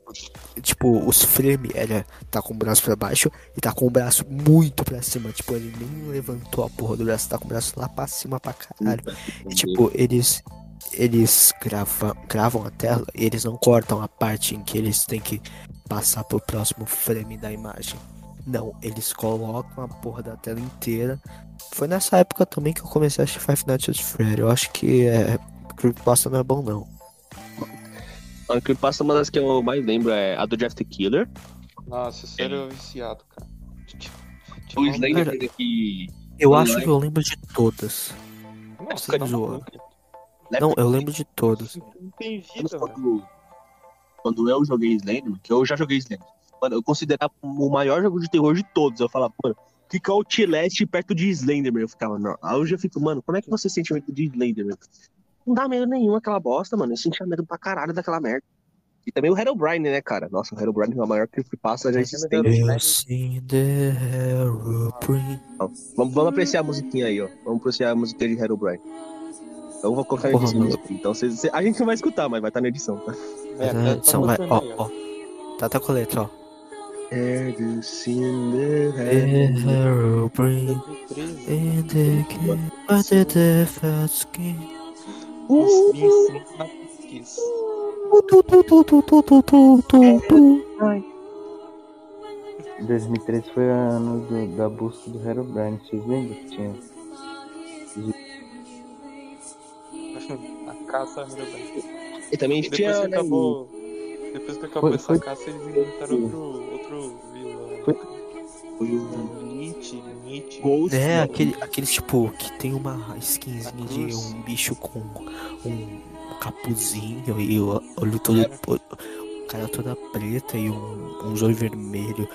Tipo, os frames era tá com o braço pra baixo e tá com o braço muito pra cima. Tipo, ele nem levantou a porra do braço, tá com o braço lá pra cima pra caralho. E, tipo, eles eles gravam, gravam a tela e eles não cortam a parte em que eles têm que passar pro próximo frame da imagem. Não, eles colocam a porra da tela inteira. Foi nessa época também que eu comecei a assistir Five Nights at Freddy. Eu acho que é, Creepypasta não é bom não. A creepypasta, uma das que eu mais lembro é a do Jeff the Killer. Nossa, sério, eu viciado, cara. O Slenderman que. Eu Online. acho que eu lembro de todas. Nossa, Você tá zoa. maluco. Não, eu lembro de todas. Não tem Quando, vida, velho. quando, quando eu joguei Slenderman, que eu já joguei Slenderman, mano, eu considerava o maior jogo de terror de todos. Eu falava, mano, fica Outlast perto de Slenderman. Eu ficava, não. Aí hoje eu fico, mano, como é que você sente medo de Slenderman? Não dá medo nenhum aquela bosta, mano. Eu sentia medo pra caralho daquela merda. E também o Herobrine, né, cara? Nossa, o Herobrine é a maior creepypasta já existente. Aeroplane. Vamos, vamos apreciar a musiquinha aí, ó. Vamos apreciar a musiquinha de Herobrine. Então eu vou colocar na Porra, edição. Então cê- cê- a gente não vai escutar, mas vai estar na edição, tá? É, Mas tá- a tá edição vai. Ó, ó. Tá, tá com a letra, ó. Have you seen the The aeroplane 2013. in the game, but the death skin. 2003 foi o ano do, da busca do Hero Brand, vocês lembram que tinha? A caça Hero Brand. E também depois tinha... Que acabou, depois que acabou foi, essa foi... caça, eles inventaram outro, outro vilão. Foi- o Nietzsche, Nietzsche. Ghost. É, aquele, aquele tipo que tem uma skinzinha de um bicho com um capuzinho e o olho todo. O cara toda preta e um, um olho vermelho.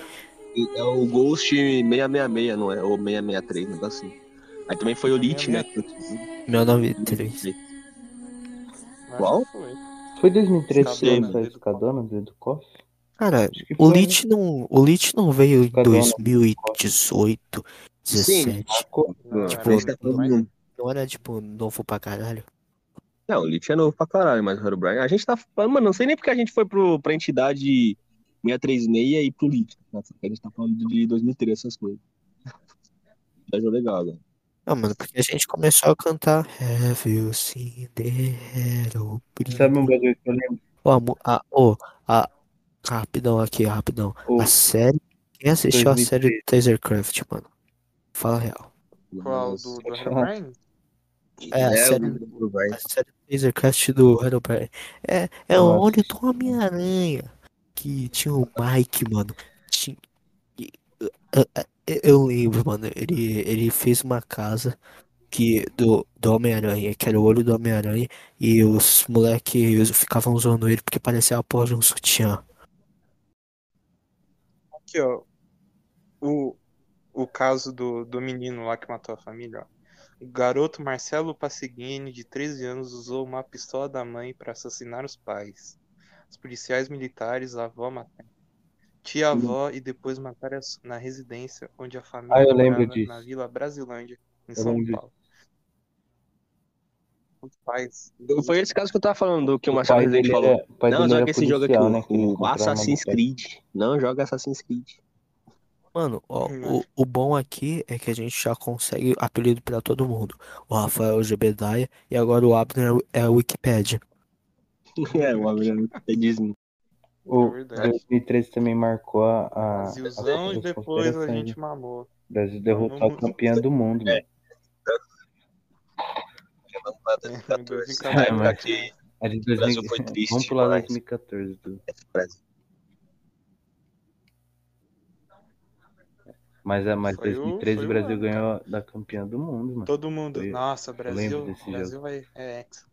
É o Ghost 666, não é? Ou 663, um negócio assim. Aí também foi o Lich, né? 1903. Qual? Foi. Foi 2003 que lançou a Escadona, do Coff? Cara, o Lich não, o Lich não veio em Escadona. 2018, 17. Marcou. Não, Tipo, todo- Não era tipo novo pra caralho. Não, o Lich é novo pra caralho, mas o Herobrine. A gente tá. Mano, não sei nem porque a gente foi pro, pra entidade 636 e pro Lich. Né? A gente tá falando de 2003, essas coisas. Mas é legal, velho. Não, mano, porque a gente começou a cantar Have you seen the hero Sabe um bagulho que eu lembro? Ó, a, ó, a, rapidão aqui, rapidão. O A série, quem assistiu a 2003. série do Tasercraft, mano? Fala a real. Qual? Do, do. Herobrine? É, a É, série, o Herobrine. a série do Tasercraft do Herobrine. É, é Nossa. onde do Homem-Aranha. Que tinha o Mike, mano. Tinha, uh, uh, eu lembro, mano. Ele, ele fez uma casa que do, do Homem-Aranha, que era o olho do Homem-Aranha, e os moleques ficavam usando ele porque parecia a porra de um sutiã. Aqui, ó. O, o caso do, do menino lá que matou a família, ó. O garoto Marcelo Passeguini, de 13 anos, usou uma pistola da mãe para assassinar os pais. Os policiais militares, a avó materna, tia-avó e depois mataram as- na residência onde a família Ah, eu lembro disso. na Vila Brasilândia, em Eu São Paulo. Os pais. Foi esse caso que eu tava falando, que o O Marcelo Rezende dele falou. era, o pai Não, joga era esse jogo aqui, né? o Assassin's Creed. Não joga Assassin's Creed. Mano, ó, Hum, o, o bom aqui é que a gente já consegue apelido pra todo mundo. O Rafael é o Gebedaia e agora o Abner é o Wikipedia. É, o Abner é Disney. O É verdade. 2013 também marcou a, a, as Brasilzão e depois a gente mamou. O Brasil derrotou o campeão do mundo, mano. É, em 2014. É, A de O Brasil 2000 foi triste Vamos pular demais. 2014. Do... Mas, é, mas Foi o- 2013 foi o o Brasil ganhou da campeã do mundo, mano. Todo mundo. Foi- Nossa, Brasil. desse Brasil vai. É ex.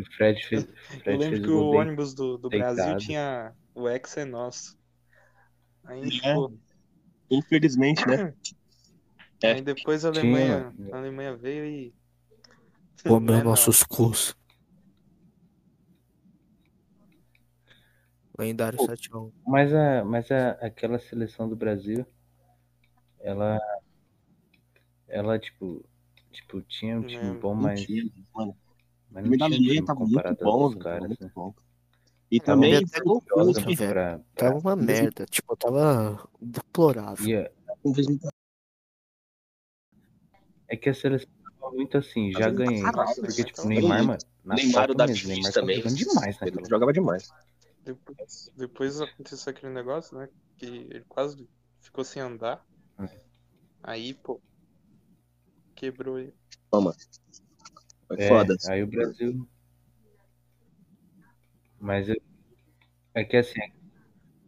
O Fred fez, o Eu Fred lembro fez que o ônibus do, do Brasil tinha. O ex é nosso. Aí, É. pô, Infelizmente, né? É. aí depois a Alemanha, a Alemanha veio e. Comeu É, não. nossos cus. Lendário Pô. 7x1. Mas, a, mas a, aquela seleção do Brasil, ela. Ela, tipo. Tipo, tinha um time Lembro. bom, mas, mano. mas não tinha time tava muito comparado bom, velho. caras, Tava muito né? bom. E Tava também que velho. pra, pra, Tava uma merda. Tipo, tava deplorável. ia- É que a seleção muito assim, já Mas ele ganhei. caralho, Porque, né? tipo, Tava Neymar, mano, na Neymar, o mesmo, Neymar também. jogando demais Ele naquela jogava demais. Depois, depois aconteceu aquele negócio, né? Que ele quase ficou sem andar. Hum. Aí, pô. Quebrou ele. Toma. Foi É, foda. aí o Brasil. Mas eu- é que assim,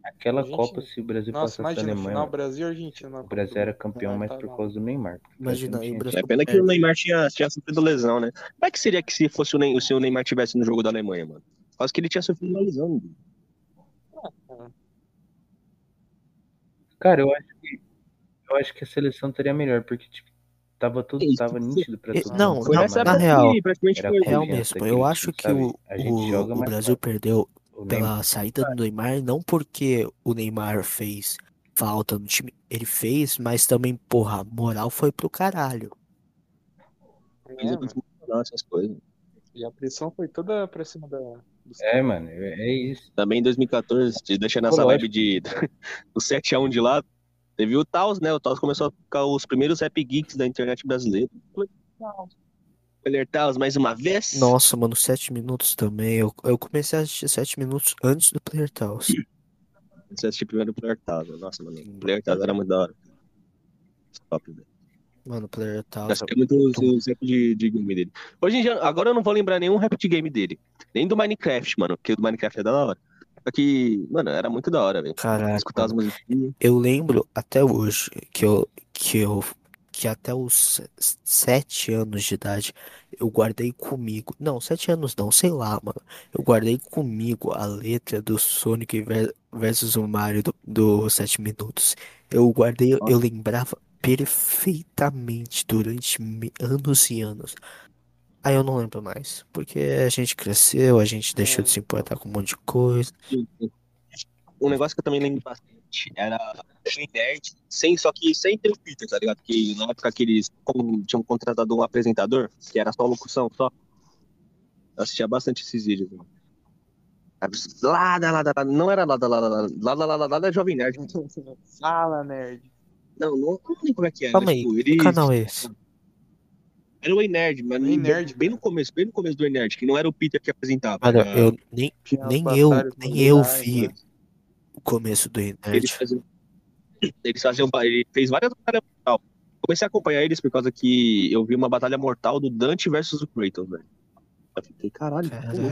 aquela Gente, Copa, se o Brasil Nossa, passasse a imagina, Alemanha, final mano, Brasil e Argentina. na o Brasil era campeão, Ah, mas tá por causa do Neymar. porque o Brasil Imagina aí, Brasil. É pena que o Neymar tinha, tinha sofrido lesão, né? Como é que seria que se fosse o, Ney, se o Neymar tivesse no jogo da Alemanha, mano? Quase que ele tinha sofrido uma lesão. mano. Cara, eu acho que eu acho que a seleção teria melhor, porque tipo, tava tudo, Isso, tava nítido pra E- todo não, mundo. Foi não, na real, que Era foi. Real mesmo. Eu acho que sabe? o, A gente o, joga o Brasil perdeu Neymar, pela saída do Neymar, não porque o Neymar fez falta no time. Ele fez, mas também, porra, a moral foi pro caralho. É, essas coisas. E a pressão foi toda pra cima da, é, mano, é, é isso. Também em 2014, te deixando essa vibe de, do 7x1 de lado, teve o Taos, né? O Taos começou a ficar os primeiros rap geeks da internet brasileira. Player Taos mais uma vez. Nossa, mano, 7 minutos também. Eu, eu comecei a assistir 7 minutos antes do Player Taos. Você assistiu primeiro o Player Taos. Nossa, mano. O Player Taos era muito da hora. Top, velho. Mano, Player. Mas é muito os, os rap de, de game dele. Hoje em dia, agora eu não vou lembrar nenhum rap de game dele. Nem do Minecraft, mano. Porque o do Minecraft é da hora. Só que, mano, era muito da hora, velho. Caraca, Escutar as musiquinhas. Eu lembro até hoje que eu, que eu, que até os 7 anos de idade eu guardei comigo. Não, 7 anos não, sei lá, mano. Eu guardei comigo a letra do Sonic ver- versus o Mario do, do 7 minutos. Eu guardei, eu lembrava perfeitamente durante anos e anos. Aí eu não lembro mais. Porque a gente cresceu, a gente deixou de se importar com um monte de coisa. Um negócio que eu também lembro bastante era o Nerd, sem, só que sem ter o Peter, tá ligado? Porque na época que eles tinham contratado um apresentador, que era só locução, só. Eu assistia bastante esses vídeos. Mano. Lá, lá, lá, lá, não era lá, lá, lá, lá, lá, lá, lá, lá, lá da Jovem Nerd. Fala, nerd. Não, não, não lembro como é que era. Calma aí, tipo, eles- canal é esse? Era o Ei Nerd, mas Ei Nerd, bem no cara. começo, bem no começo do Ei Nerd, que não era o Peter que apresentava. Era- eu nem, nem eu, nem eu vi né? o começo do Eles Nerd. faziam. Eles faziam. Ele fez várias batalhas mortal. Comecei a acompanhar eles por causa que eu vi uma batalha mortal do Dante versus o Kratos, velho. Eu fiquei, caralho. Caralho.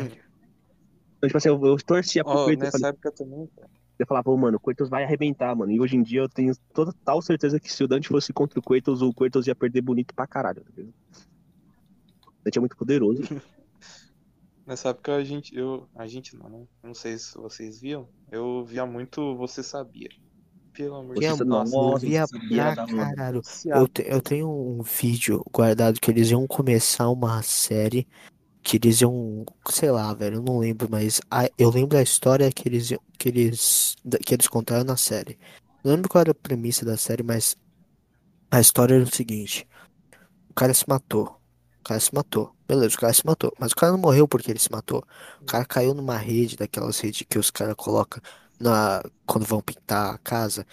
Então, tipo assim, eu, eu torcia pro Ó, Kratos. Eu, nessa falei, época também, cara. eu falava, pô, mano, o Kratos vai arrebentar, mano. E hoje em dia eu tenho total certeza que se o Dante fosse contra o Kratos, o Kratos ia perder bonito pra caralho. Tá ligado? O Dante é muito poderoso. Nessa época a gente, eu, a gente não, né? Não sei se vocês viam. Eu via muito Você Sabia. Pelo amor de Deus. não- eu via sabia pra caralho. Eu, te- eu tenho um vídeo guardado que eles iam começar uma série que eles iam, sei lá, velho, eu não lembro, mas a- eu lembro a história que eles que eles que eles contaram na série. Não lembro qual era a premissa da série, mas a história era o seguinte: o cara se matou. O cara se matou. Beleza, o cara se matou. Mas o cara não morreu porque ele se matou. O cara caiu numa rede, daquelas redes que os caras colocam na quando vão pintar a casa.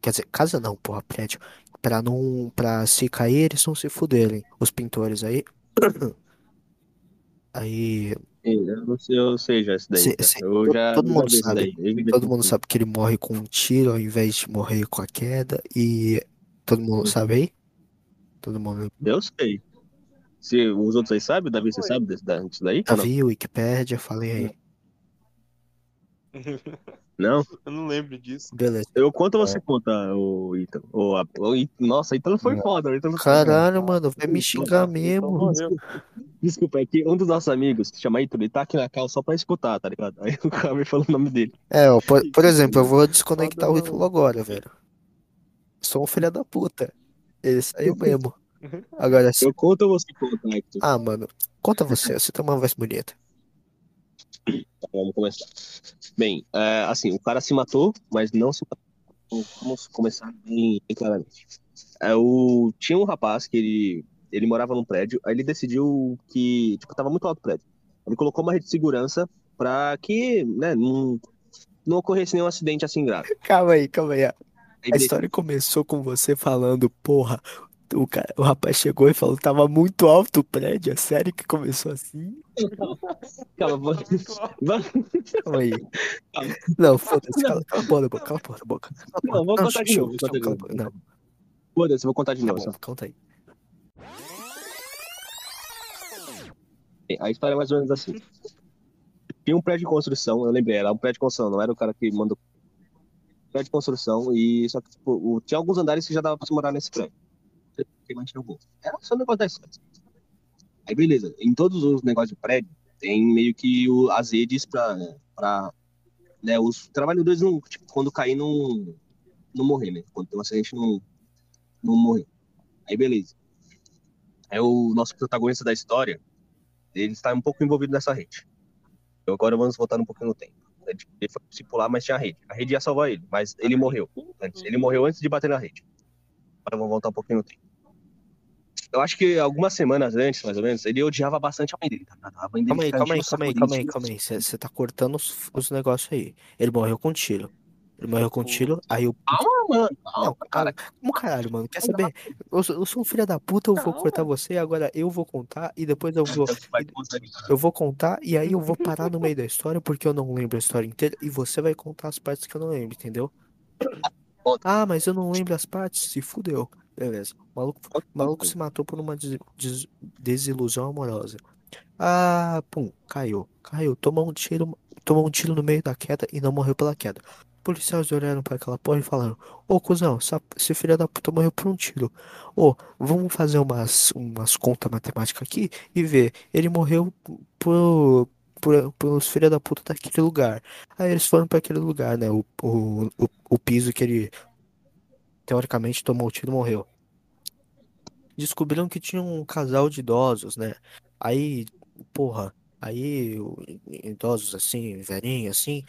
Quer dizer, casa não, porra, prédio. Pra não, pra se cair, eles não se fuderem. Os pintores aí. Aí, Eu não sei, eu sei já isso daí. Cara. sim. Eu Todo- já, todo mundo vi isso sabe. daí. Todo mundo sabe que ele morre com um tiro ao invés de morrer com a queda. E todo mundo sabe aí? Todo mundo. Eu sei. Se os outros aí sabem, Davi, você sabe desse, da- disso daí? não? Davi, Wikipédia, falei aí. Não? Eu não lembro disso. Beleza. Eu conto ou você conta, o Ítalo? O, o, Í- nossa, o Ítalo foi foda. O Ítalo foi Caralho, mano, vai me xingar mesmo. Desculpa, é que um dos nossos amigos, que chama Ítalo, ele tá aqui na cal só pra escutar, tá ligado? Aí o cara me falou o nome dele. É, ó, por, por exemplo, eu vou desconectar o Foda, Ítalo agora, velho. Sou um filho da puta. Ele saiu mesmo. Agora, se... Eu conto ou você conta, Hector? ah, mano, conta você, você tem uma voz bonita. Tá, vamos começar. Bem, é, assim, o cara se matou, mas não se matou. Vamos começar bem, bem claramente. É, o, tinha um rapaz que ele, ele morava num prédio, aí ele decidiu que, tipo, tava muito alto o prédio. Ele colocou uma rede de segurança pra que, né, não, não ocorresse nenhum acidente assim grave. Calma aí, calma aí. A história começou com você falando, porra, o, cara, o rapaz chegou e falou que tava muito alto o prédio. É sério que começou assim? Calma, vamos- vamos- Calma aí. Não, foda-se, cala, cala a boca, cala a boca. A Não, vou contar de novo, vou a. Não, Foda-se, eu vou contar de tá novo. bom, conta aí. A história é mais ou menos assim. Tinha um prédio de construção, eu lembrei, era um prédio de construção, não era o cara que mandou. Prédio de construção, e só que tipo, tinha alguns andares que já dava pra se morar nesse prédio. Quem mantinha alguns. Era só um negócio da história. Aí beleza, em todos os negócios de prédio, tem meio que o, as redes pra, né, os trabalhadores não, tipo, quando cair não, não morrer, né? Quando tem um acidente não, não morrer. Aí beleza. Aí o nosso protagonista da história, ele está um pouco envolvido nessa rede. Então agora vamos voltar um pouquinho no tempo. Ele foi se pular, mas tinha a rede. A rede ia salvar ele, mas ele morreu. Antes. Ele morreu antes de bater na rede. Agora vamos voltar um pouquinho no tempo. Eu acho que algumas semanas antes, mais ou menos, ele odiava bastante a mãe dele. tá? A mãe dele Calma aí, calma aí, calma aí, calma aí, calma aí. Você tá cortando os, os negócios aí. Ele morreu com tiro. Ele morreu com tiro, aí o. Calma, mano. Não, Calma, cara. cara, como caralho, mano? Quer saber? Eu sou, eu sou um filho da puta, eu vou cortar você, agora eu vou contar e depois eu vou. Eu vou contar e aí eu vou parar no meio da história porque eu não lembro a história inteira e você vai contar as partes que eu não lembro, entendeu? Ah, mas eu não lembro as partes, se fudeu. Beleza. O maluco, o maluco se matou por uma des- des- desilusão amorosa. Ah, pum, caiu. Caiu, tomou um tiro, tomou um tiro no meio da queda e não morreu pela queda. Policiais olharam pra aquela porra e falaram: Ô, cuzão, esse filho da puta morreu por um tiro. Ô, vamos fazer umas, umas contas matemáticas aqui e ver. Ele morreu por, por, pelos filhos da puta daquele lugar. Aí eles foram pra aquele lugar, né? O, o, o, o piso que ele teoricamente tomou o tiro e morreu. descobriram que tinha um casal de idosos, né? Aí, porra, aí idosos assim, velhinho assim,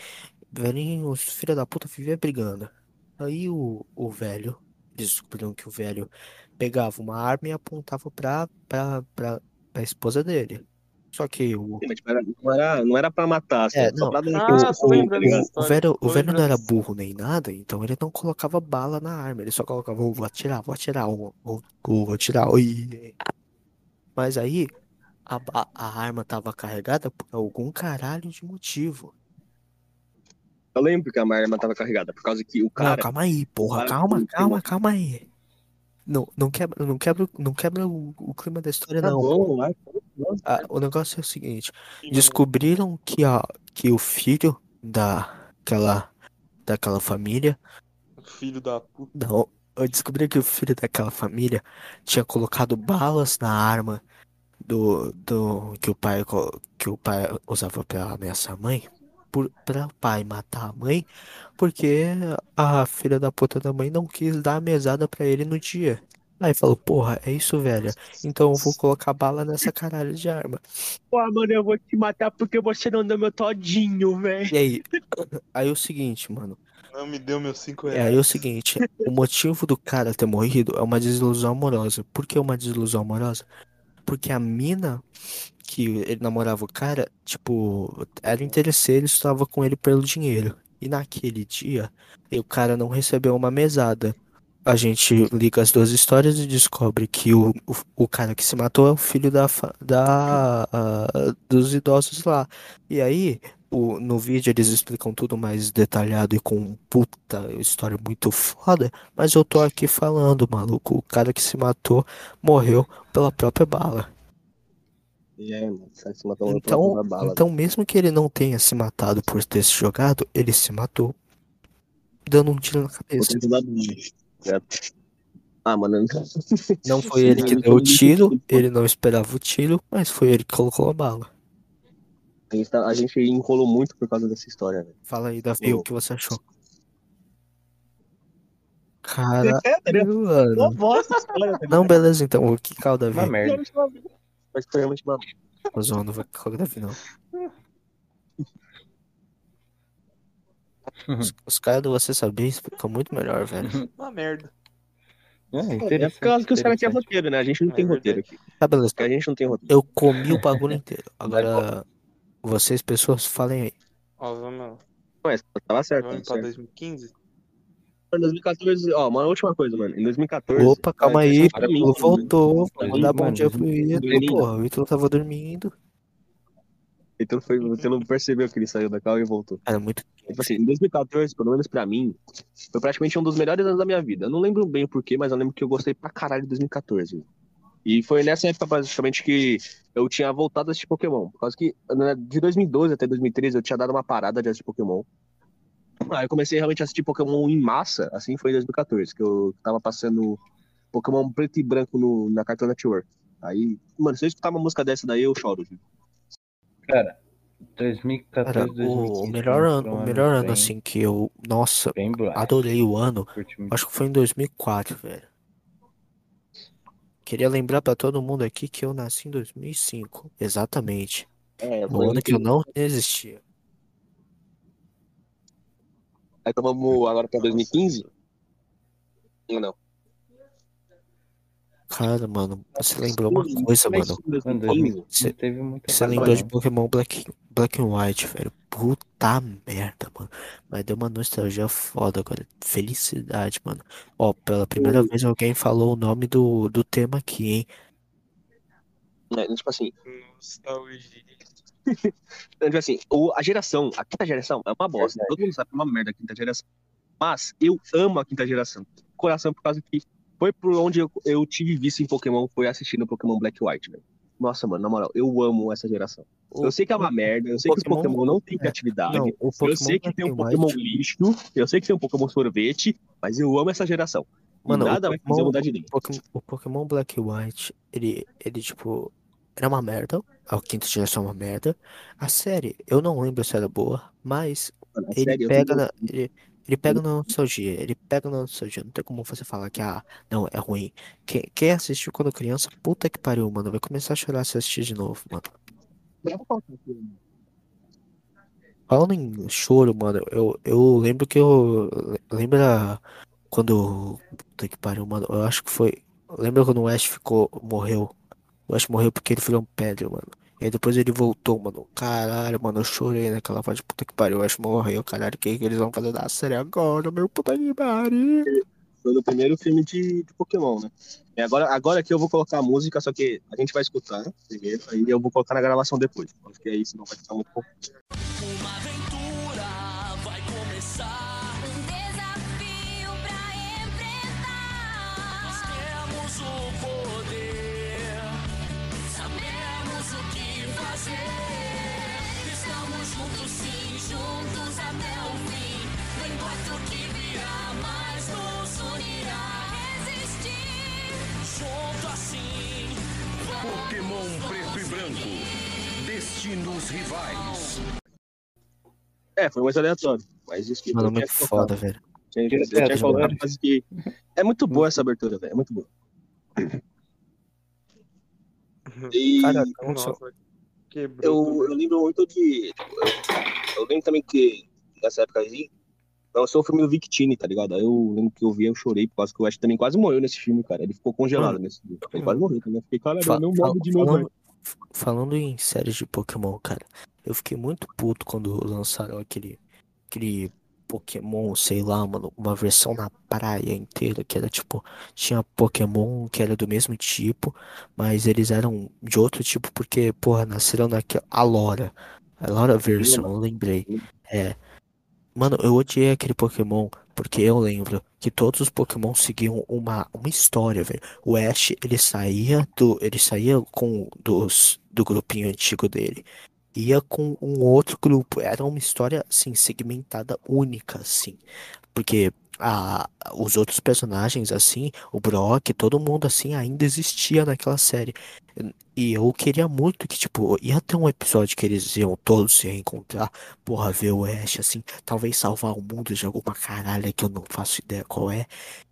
velhinho, os filha da puta viviam brigando. Aí o, o velho, descobriram que o velho pegava uma arma e apontava pra, pra, pra, pra esposa dele. Só que o, Sim, mas, era- não, era, não era pra matar, É, só não. pra dar Ah, tá ligado? dessa o história. velho, o velho não era burro nem nada, então ele não colocava bala na arma, ele só colocava, "Oh, vou atirar, vou atirar, vou, vou, vou atirar. ui." Mas aí a, ba- a arma tava carregada por algum caralho de motivo. Eu lembro que a arma tava carregada, por causa que o Não, cara. calma aí, porra, calma, calma, calma aí. Não, não quebra, não quebra, não quebra o, o clima da história, Tá não. bom, vai. Ah, o negócio é o seguinte. Descobriram que, a, que o filho daquela, daquela família. Filho da puta. Não, eu descobri que o filho daquela família tinha colocado balas na arma do, do que o pai co- que o pai usava pra ameaçar a mãe, por, pra o pai matar a mãe, porque a filha da puta da mãe não quis dar a mesada pra ele no dia. Aí falou, porra, é isso, velho. Então eu vou colocar bala nessa caralho de arma. Pô, mano, eu vou te matar porque você não deu meu todinho, velho. E aí, aí é o seguinte, mano. Não me deu meus 5 É, reais. aí é o seguinte, o motivo do cara ter morrido é uma desilusão amorosa. Por que uma desilusão amorosa? Porque a mina que ele namorava o cara, tipo, era interesseiro, estava com ele pelo dinheiro. E naquele dia, o cara não recebeu uma mesada. A gente liga as duas histórias e descobre que o, o, o cara que se matou é o filho da, da, ah, dos idosos lá. E aí, o, no vídeo eles explicam tudo mais detalhado e com puta história muito foda. Mas eu tô aqui falando, maluco. O cara que se matou morreu pela própria bala. Aí, mano, se matou Então, uma bala. então, mesmo que ele não tenha se matado por ter se jogado, ele se matou dando um tiro na cabeça. Ah, mano. Não foi ele que deu o tiro, ele não esperava o tiro, mas foi ele que colocou a bala. A gente, tá- a gente enrolou muito por causa dessa história, velho. Fala aí, Davi, o que você achou? Cara, É, mano. velho. Não, beleza, então, vou quicar o Davi. Uma merda. Mas foi realmente uma Tô zoando, vou quicar o Davi, não. Os, os caras do Você Sabia explicam muito melhor, velho. Uma merda. É, É interessante, por causa que os caras tinham roteiro, né? A gente não É tem verdade. roteiro aqui. Tá, beleza. A gente não tem roteiro. Eu comi o bagulho inteiro. Agora, vocês, pessoas, falem aí. Ó, vamos, Mas tava certo. vamos Tava pra certo. 2015? Em 2014, ó, uma última coisa, mano. Em 2014. Opa, calma é, aí, pra mim, Ítalo voltou. Pra Vamos mim, dar bom dia pro Ítalo, porra. O Ítalo tava dormindo. Então foi, você não percebeu que ele saiu da cal e voltou. Cara, muito Tipo assim, em 2014, pelo menos pra mim, foi praticamente um dos melhores anos da minha vida. Eu não lembro bem o porquê, mas eu lembro que eu gostei pra caralho de 2014. E foi nessa época, basicamente, que eu tinha voltado a assistir Pokémon. Por causa que né, de 2012 até 2013 eu tinha dado uma parada de assistir Pokémon. Aí eu comecei realmente a assistir Pokémon em massa, assim foi em 2014, que eu tava passando Pokémon preto e branco no, na Cartoon Network. Aí, mano, se eu escutar uma música dessa daí, eu choro. viu? Cara, 2014, Cara, 2015. o, o melhor ano, o melhor ano, bem- assim, que eu, nossa, adorei o ano, acho que foi em 2004, velho. Queria lembrar pra todo mundo aqui que eu nasci em 2005, exatamente. É, No ano que eu não existia. Aí então vamos agora pra 2015? Ou não? Cara, mano, você lembrou uma coisa, mano. Mano, 2015? 2015 teve muita Você coisa lembrou de. Pokémon Black, Black and White, velho. Puta merda, mano. Mas deu uma nostalgia foda agora. Felicidade, mano. Ó, pela primeira vez alguém falou o nome do, do tema aqui, hein? É, tipo assim, Nostalgia. então, tipo assim, o- a geração, a quinta geração é uma bosta. Todo mundo sabe que é uma merda a quinta geração. Mas eu amo a quinta geração. Coração, por causa que foi por onde eu, eu tive vício em Pokémon, foi assistindo Pokémon Black e White, velho. Nossa, mano, na moral, eu amo essa geração. eu sei que é uma merda, eu sei que os Pokémon- Pokémon não têm é, criatividade. Não, o eu Pokémon sei que tem um Pokémon White- lixo, eu sei que tem um Pokémon sorvete, mas eu amo essa geração. Mano, o nada vai fazer Pokémon- mudar de. Pokémon, o Pokémon Black e White, ele, ele, tipo, era uma merda. A quinta geração é uma merda. A série, eu não lembro se era boa, mas Mano, é ele sério, eu pega na, ele, Ele pega na nostalgia, ele pega na nostalgia. Não tem como você falar que, ah, não, é ruim. Quem, quem assistiu quando criança, puta que pariu, mano, vai começar a chorar se assistir de novo, mano. Falando em choro, mano, eu, eu lembro que eu. Lembra quando. Puta que pariu, mano. Eu acho que foi. Lembra quando o Ash ficou. Morreu? O Ash morreu porque ele virou um pedra, mano. E aí depois ele voltou, mano. Caralho, mano, eu chorei naquela parte. Puta que pariu, o Ash morreu, caralho. O que, que eles vão fazer da série agora, meu puta que pariu? Foi no primeiro filme de, de Pokémon, né? E agora, agora aqui eu vou colocar a música, só que a gente vai escutar primeiro, aí eu vou colocar na gravação depois. Porque aí senão vai ficar muito pouco. Branco. Destinos rivais. É, foi mais aleatório. Mas isso que Mano, eu tinha muito foda, velho. Tinha, eu Tira tinha colocado, mano. mas que é muito boa essa abertura, velho. É muito boa. E Cara, não só- Nossa, eu, eu lembro muito de. tipo, eu, eu lembro também que nessa época aí lançou o filme do Victini, tá ligado? Aí eu lembro que eu vi, eu chorei, por causa que o Ash também quase morreu nesse filme, cara. Ele ficou congelado Mano, nesse filme. Ele quase morreu também. Eu fiquei, cara, não morre de novo, falando. Falando em séries de Pokémon, cara, eu fiquei muito puto quando lançaram aquele, aquele Pokémon, sei lá, mano, uma versão na praia inteira, que era tipo, tinha Pokémon que era do mesmo tipo, mas eles eram de outro tipo porque, porra, nasceram naquela, a Lora, a Lora version, eu lembrei, é, mano, eu odiei aquele Pokémon porque eu lembro que todos os Pokémon seguiam uma, uma história, velho. O Ash, ele saía do, ele saía com dos do grupinho antigo dele. Ia com um outro grupo. Era uma história assim segmentada única, assim. Porque a, os outros personagens assim, o Brock, todo mundo assim ainda existia naquela série. E eu queria muito que, tipo, ia ter um episódio que eles iam todos se reencontrar, porra, ver o Ash, assim, talvez salvar o mundo de alguma caralha que eu não faço ideia qual é.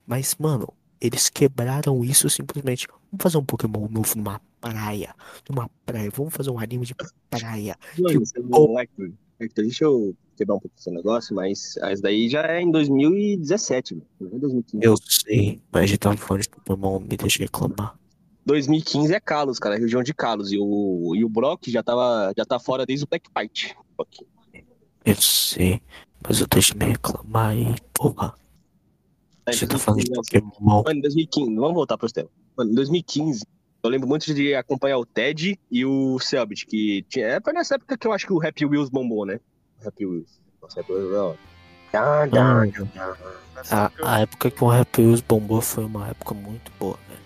Mas, mano, eles quebraram isso simplesmente. Vamos fazer um Pokémon novo numa praia. Numa praia. Vamos fazer um anime de praia. Mano, você não- Hector, Hector, deixa eu quebrar um pouco esse negócio, mas isso daí já é em 2017, velho. Não é 2015. Eu sei, mas gente tava falando de Pokémon, me deixa reclamar. 2015 é Kalos, cara, região de Kalos. E o, e o Brock já, tava, já tá fora desde o Black Fight. Ok. Eu sei, mas eu deixo me reclamar aí, porra. É, Você tá falando de 2015? Pokémon. Mano, em 2015, vamos voltar pros temas. Mano, em 2015, eu lembro muito de acompanhar o Ted e o Selbit, que tinha. é, Foi nessa época que eu acho que o Happy Wheels bombou, né? Happy Wheels. Nossa, Happy Wheels, ó. Ah, Mano, Nessa a, época eu- a época que o Happy Wheels bombou foi uma época muito boa, velho.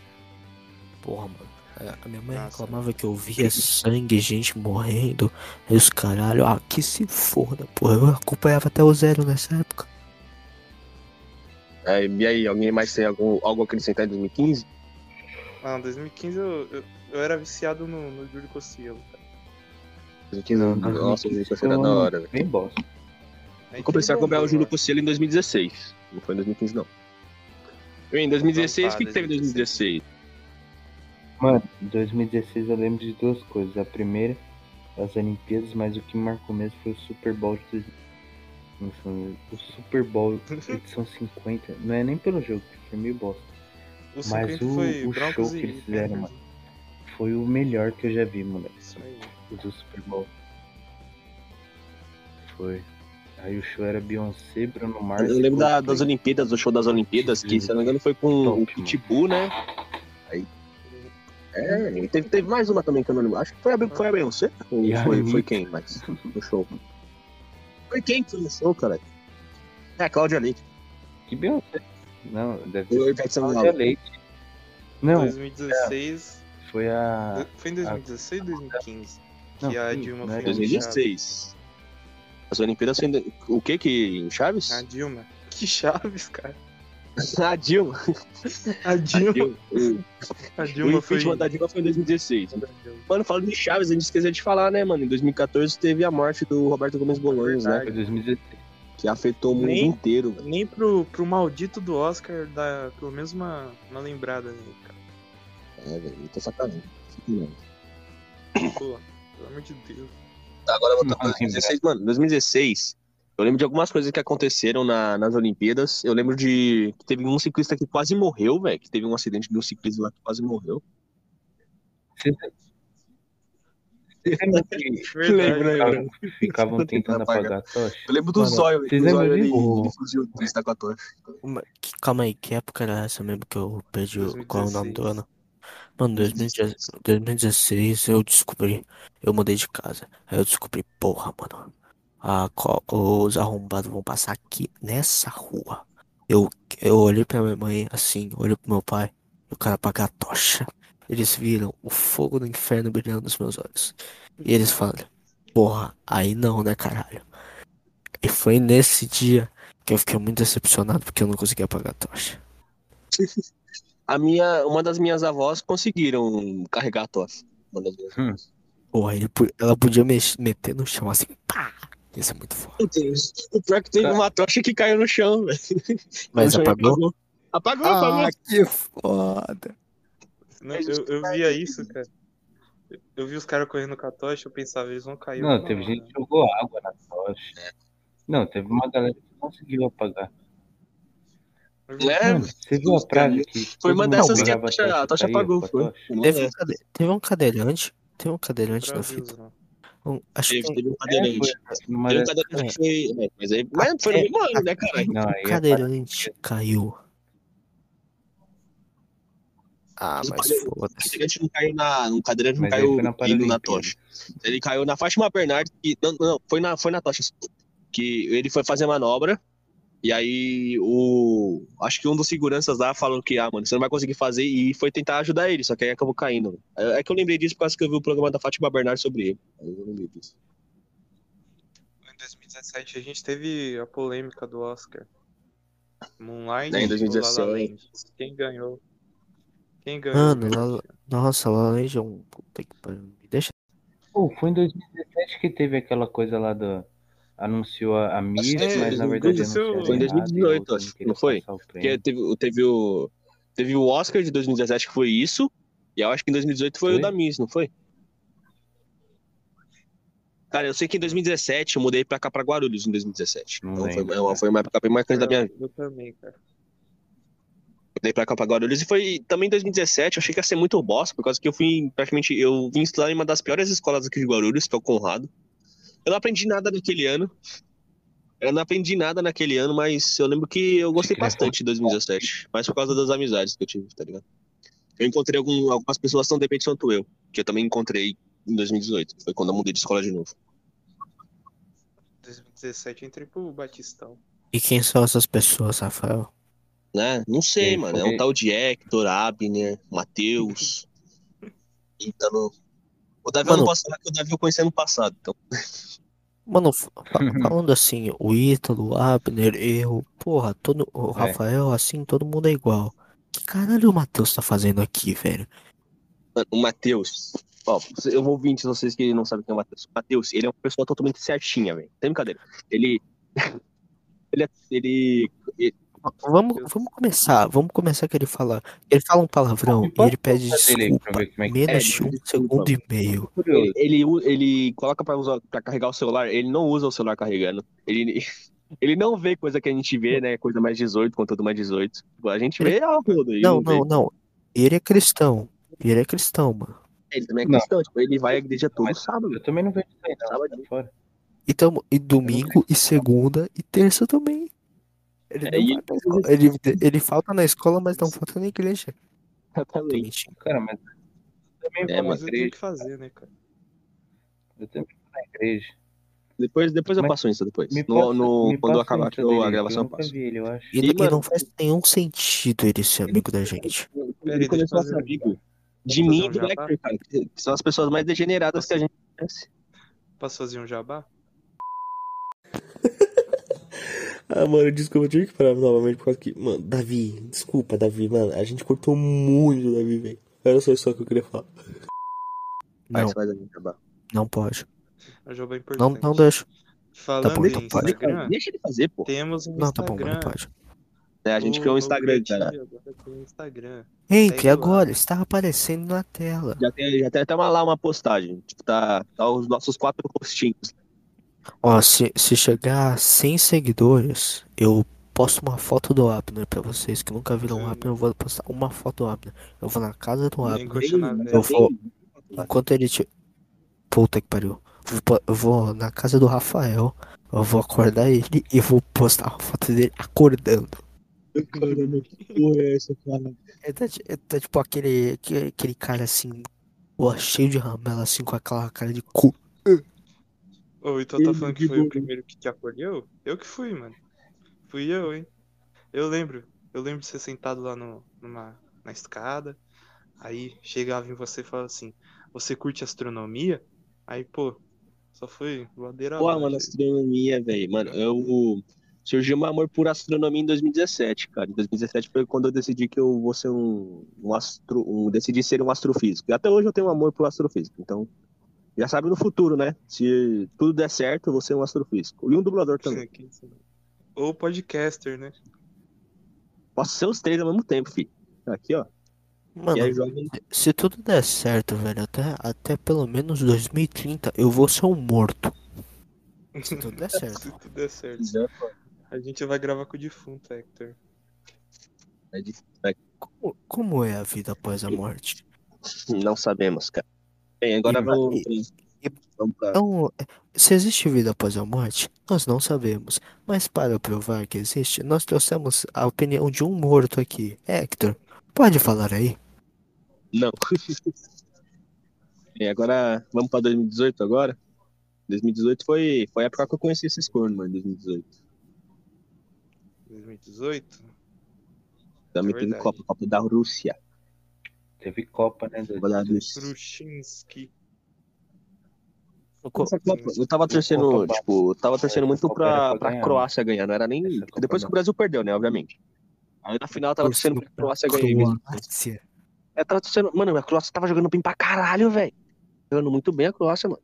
Porra, mano. A a minha mãe Nossa. reclamava que eu via sangue, gente morrendo, e os caralho, ah, que se foda, porra. Eu acompanhava até o zero nessa época. É, e aí, alguém mais tem algum, algo a acrescentar em 2015? Ah, 2015 eu, eu, eu era viciado no, no Júlio Cossielo, cara. 2015, Não, nossa, o 2015 Lucas foi era um da hora, velho. Bem bosta. Aí Eu comecei a acompanhar o Júlio né? Cossielo em 2016. Não foi em 2015, não. Em 2016, o que, que teve em 2016? Mano, em 2016 eu lembro de duas coisas. A primeira, as Olimpíadas, mas o que marcou mesmo foi o Super Bowl de 2000. O Super Bowl edição 50. Não é nem pelo jogo, que foi meio bosta. O Mas 50 o- foi o show que eles fizeram, Panthers. mano. Foi o melhor que eu já vi, moleque. Isso aí. Do Super Bowl. Foi. Aí o show era Beyoncé, Bruno Mars. Eu lembro da- das Olimpíadas, do show das Olimpíadas, que, se não me engano, foi com Top, o Pitbull, né? Aí. É, e teve, teve mais uma também que eu não lembro. Acho que foi a, foi a Beyoncé. Ou E foi, foi quem mais no show? Foi quem que foi no show, cara? É, a Cláudia Leite. Que Beyoncé? Não, deve ser Cláudia. Leite. Não, 2016. foi a. Foi em 2016 ou 2015? Não, que a sim, Dilma não foi era em 2016. As Olimpíadas foi em- o que que Chaves? A Dilma. Que Chaves, cara. A Dilma. A A Dilma. Dilma. O- A O Dilma foi. impeachment da Dilma foi em 2016. Mano, falando de Chaves, a gente esqueceu de falar, né, mano? Em 2014 teve a morte do Roberto Gomes Bolaños, né? Foi 2016. que afetou o mundo Nem- inteiro. velho. Nem pro, pro maldito do Oscar dar pelo menos uma, uma lembrada nele, cara. É, velho, tô sacanagem. Sacanagem. Pelo amor de Deus. Tá, Agora voltando Não, pra 2016, mano, 2016, eu lembro de algumas coisas que aconteceram na- nas Olimpíadas. Eu lembro de que teve um ciclista que quase morreu, velho, que teve um acidente de um ciclista lá que quase morreu. Vocês lembram que ficavam tentando Apagar. a tocha? Eu lembro do zóio, velho. vocês O lembram zóio ele, fugiu do com a tocha. Calma aí, que época era essa mesmo que eu perdi o- qual é o nome do 2016. ano? Mano, 2016, 2016 eu descobri, eu mudei de casa. Aí eu descobri, porra, mano, a, os arrombados vão passar aqui nessa rua. Eu, eu olhei pra minha mãe assim, olhei pro meu pai, e o cara apagar a tocha. Eles viram o fogo do inferno brilhando nos meus olhos. E eles falaram, porra, aí não, né, caralho? E foi nesse dia que eu fiquei muito decepcionado porque eu não conseguia apagar a tocha. A minha, uma das minhas avós conseguiram carregar a tocha. Uma das minhas Hum. Porra, ela podia meter no chão assim, pá! Isso é muito foda. Meu Deus. O pior é que teve uma tocha que caiu no chão, velho. Mas chão apagou? Apagou, apagou. Ah, que foda! Não, eu, eu via isso, cara. Eu- vi os caras correndo com a tocha, eu pensava, eles vão cair. Não, uma teve hora. gente que jogou água na tocha. Não, teve uma galera que conseguiu apagar. É, Mano, você viu a praga que Foi uma dessas que a tocha, a tocha apagou, foi. Teve um, cade... teve um cadeirante. Teve um cadeirante na fita. não. Um- acho Teve, que teve um É, cadeirante. foi numa Teve um cadeirante que foi. é, Mas, aí, mas foi no mesmo ano, né, caralho? Não, um é cadeirante caiu. Ah, O mas cadeirante- O foda-se. cadeirante não caiu na. O cadeirante não Mas caiu foi na indo na tocha. Ele caiu na Fátima Bernardes. Que, não, não, foi na, foi na tocha. Que ele foi fazer manobra. E aí o. Acho que um dos seguranças lá falou que, ah, mano, você não vai conseguir fazer. E foi tentar ajudar ele, só que aí acabou caindo. É é que eu lembrei disso por causa que eu vi o programa da Fátima Bernardes sobre ele. Aí eu lembrei disso. Em 2017 a gente teve a polêmica do Oscar. Moonlight É, em ou 2017. La La Land? Quem ganhou? Quem ganhou? Mano, La nossa, La La Land é um. Puta que pariu. Me deixa. Pô, foi em 2017 que teve aquela coisa lá do. Anunciou a, a Miss, mas na foi verdade foi em errado, e 2018, outro acho, não foi? o Porque teve, teve, o, teve o Oscar de 2017 que foi isso. E eu acho que em 2018 foi, o Foi? da Miss, não foi? Cara, eu sei que em 2017 eu mudei pra cá pra Guarulhos em 2017. Não Então foi, lembro, é uma- foi uma época bem marcante da minha vida. Eu também, cara. Mudei pra cá pra Guarulhos e foi também em 2017. Eu achei que ia ser muito bosta, por causa que eu fui praticamente. Eu vim estudar em uma das piores escolas aqui de Guarulhos, que é o Conrado. Eu não aprendi nada naquele ano. Eu não aprendi nada naquele ano, mas eu lembro que eu gostei era bastante de 2017. Mas por causa das amizades que eu tive, tá ligado? Eu encontrei algum- algumas pessoas tão dependentes quanto eu, que eu também encontrei em 2018. Foi quando eu mudei de escola de novo. 2017 eu entrei pro Batistão. E quem são essas pessoas, Rafael? Né? Não sei, Quem mano. É foi? um tal de Hector, Abner, Matheus. Ítalo. O Davi eu Mano. não posso falar que o Davi eu conheci ano passado. Então, Mano, fa- fa- falando assim, o Ítalo, o Abner, eu, porra, todo, o É. Rafael, assim, todo mundo é igual. Que caralho o Matheus tá fazendo aqui, velho? mano, o Matheus. Ó, eu vou ouvir de vocês que não sabem quem é o Matheus. O Matheus, ele é uma pessoa totalmente certinha, velho. Sem brincadeira. Ele. Ele, é- ele, ele- Vamos, vamos começar, vamos começar que ele fala. Ele fala um palavrão e ele pede desculpa. é que Menos é, de um desculpa. segundo e meio. ele, ele, ele coloca pra, usar, pra carregar o celular, ele não usa o celular carregando. Ele, ele não vê coisa que a gente vê, né? Coisa mais 18, conteúdo mais 18. A gente vê a roda. ele Não, vê. não, não. Ele é cristão. Ele é cristão, mano. Ele também é Não. cristão, tipo, ele vai à igreja todo Mas- sábado. Eu também não vejo isso aí, não. Sábado. Fora. Então, e domingo, e segunda, e terça também. Ele, É, e- vai pra escola. ele, ele falta na escola, mas não falta na igreja. Exatamente. Cara, mas também É, Mas eu tenho igreja. que fazer, né, cara? Eu também vou na igreja. Depois, depois eu passo isso depois. No, passa- no- quando acabar dele, a que gravação, eu passo. ele, eu. E, E, mano, não faz nenhum sentido ele ser amigo da gente. Ele Peraí, começou a ser fazer- amigo de mim e do? Hector, cara. Que são as pessoas mais degeneradas que a gente conhece. Posso fazer um jabá? Ah, mano, desculpa, eu tive que parar novamente por causa que. Mano, Davi, desculpa, Davi, mano. A gente cortou muito, Davi, velho. Era só isso que eu queria falar. Vai, Não, você faz a gente acabar. não pode. É jabá Não, importante. não deixa. Falando bom, em então pode. Instagram, Deixa ele fazer, pô. temos um Não, tá bom, Instagram. mano, pode. É, a gente O criou um Instagram, cara. agora tem um Instagram. Segue lá. agora está aparecendo na tela. Já tem, já tem até uma, lá uma postagem. Tipo, tá, tá os nossos quatro postinhos. Ó, se, se chegar a 100 seguidores, eu posto uma foto do Abner pra vocês que nunca viram o. Abner. Eu vou postar uma foto do Abner. Eu vou na casa do Abner. Eu vou. Enquanto ele te. Puta que pariu. Eu vou na casa do Rafael. Eu vou acordar ele e vou postar uma foto dele acordando. Caramba, que porra é essa, cara? É, tá, é, tá tipo aquele, aquele, cara assim, cheio de ramela, assim, com aquela cara de cu. Ô, então tá falando que foi o primeiro que te acolheu? Eu que fui, mano. Fui eu, hein? Eu lembro. Eu lembro de ser sentado lá no, numa, na escada. Aí chegava em você e falava assim: Você curte astronomia? Aí, pô, só foi ladeira Pô, mano, astronomia, velho. Mano, eu. Surgiu um amor por astronomia em 2017, cara. Em 2017 foi quando eu decidi que eu vou ser um, um astro. Um, decidi ser um astrofísico. E até hoje eu tenho um amor por astrofísico. Então, já sabe no futuro, né? Se tudo der certo, eu vou ser um astrofísico. E um dublador também. Ou podcaster, né? Posso ser os três ao mesmo tempo, filho. Aqui, ó. Mano, aí joga. se tudo der certo, velho, até, até pelo menos 2030, eu vou ser um morto. Se tudo der certo. Se tudo der certo. Já, pô. A gente vai gravar com o defunto, Hector. É difícil, né? Como, como é a vida após a morte? Não sabemos, cara. Bem, agora E- vamos. e- Vamos pra. Então, se existe vida após a morte, nós não sabemos. Mas para provar que existe, nós trouxemos a opinião de um morto aqui. Hector, pode falar aí? Não. Bem, agora vamos pra 2018 agora. 2018 foi, foi a época que eu conheci esses cornos, mano, 2018. 2018? Também É teve. Copa, Copa da Rússia. Teve Copa, né? Copa da 2018. Rússia. Krushinski. Copa, eu tava torcendo, tipo, eu tava torcendo muito pra, pra Croácia ganhar, não era nem. Depois que o Brasil perdeu, né, obviamente. Aí na final eu tava torcendo pra Croácia ganhar. mesmo. Croácia. Eu tava torcendo. Mano, a Croácia tava jogando bem pra caralho, velho. Jogando muito bem a Croácia, mano.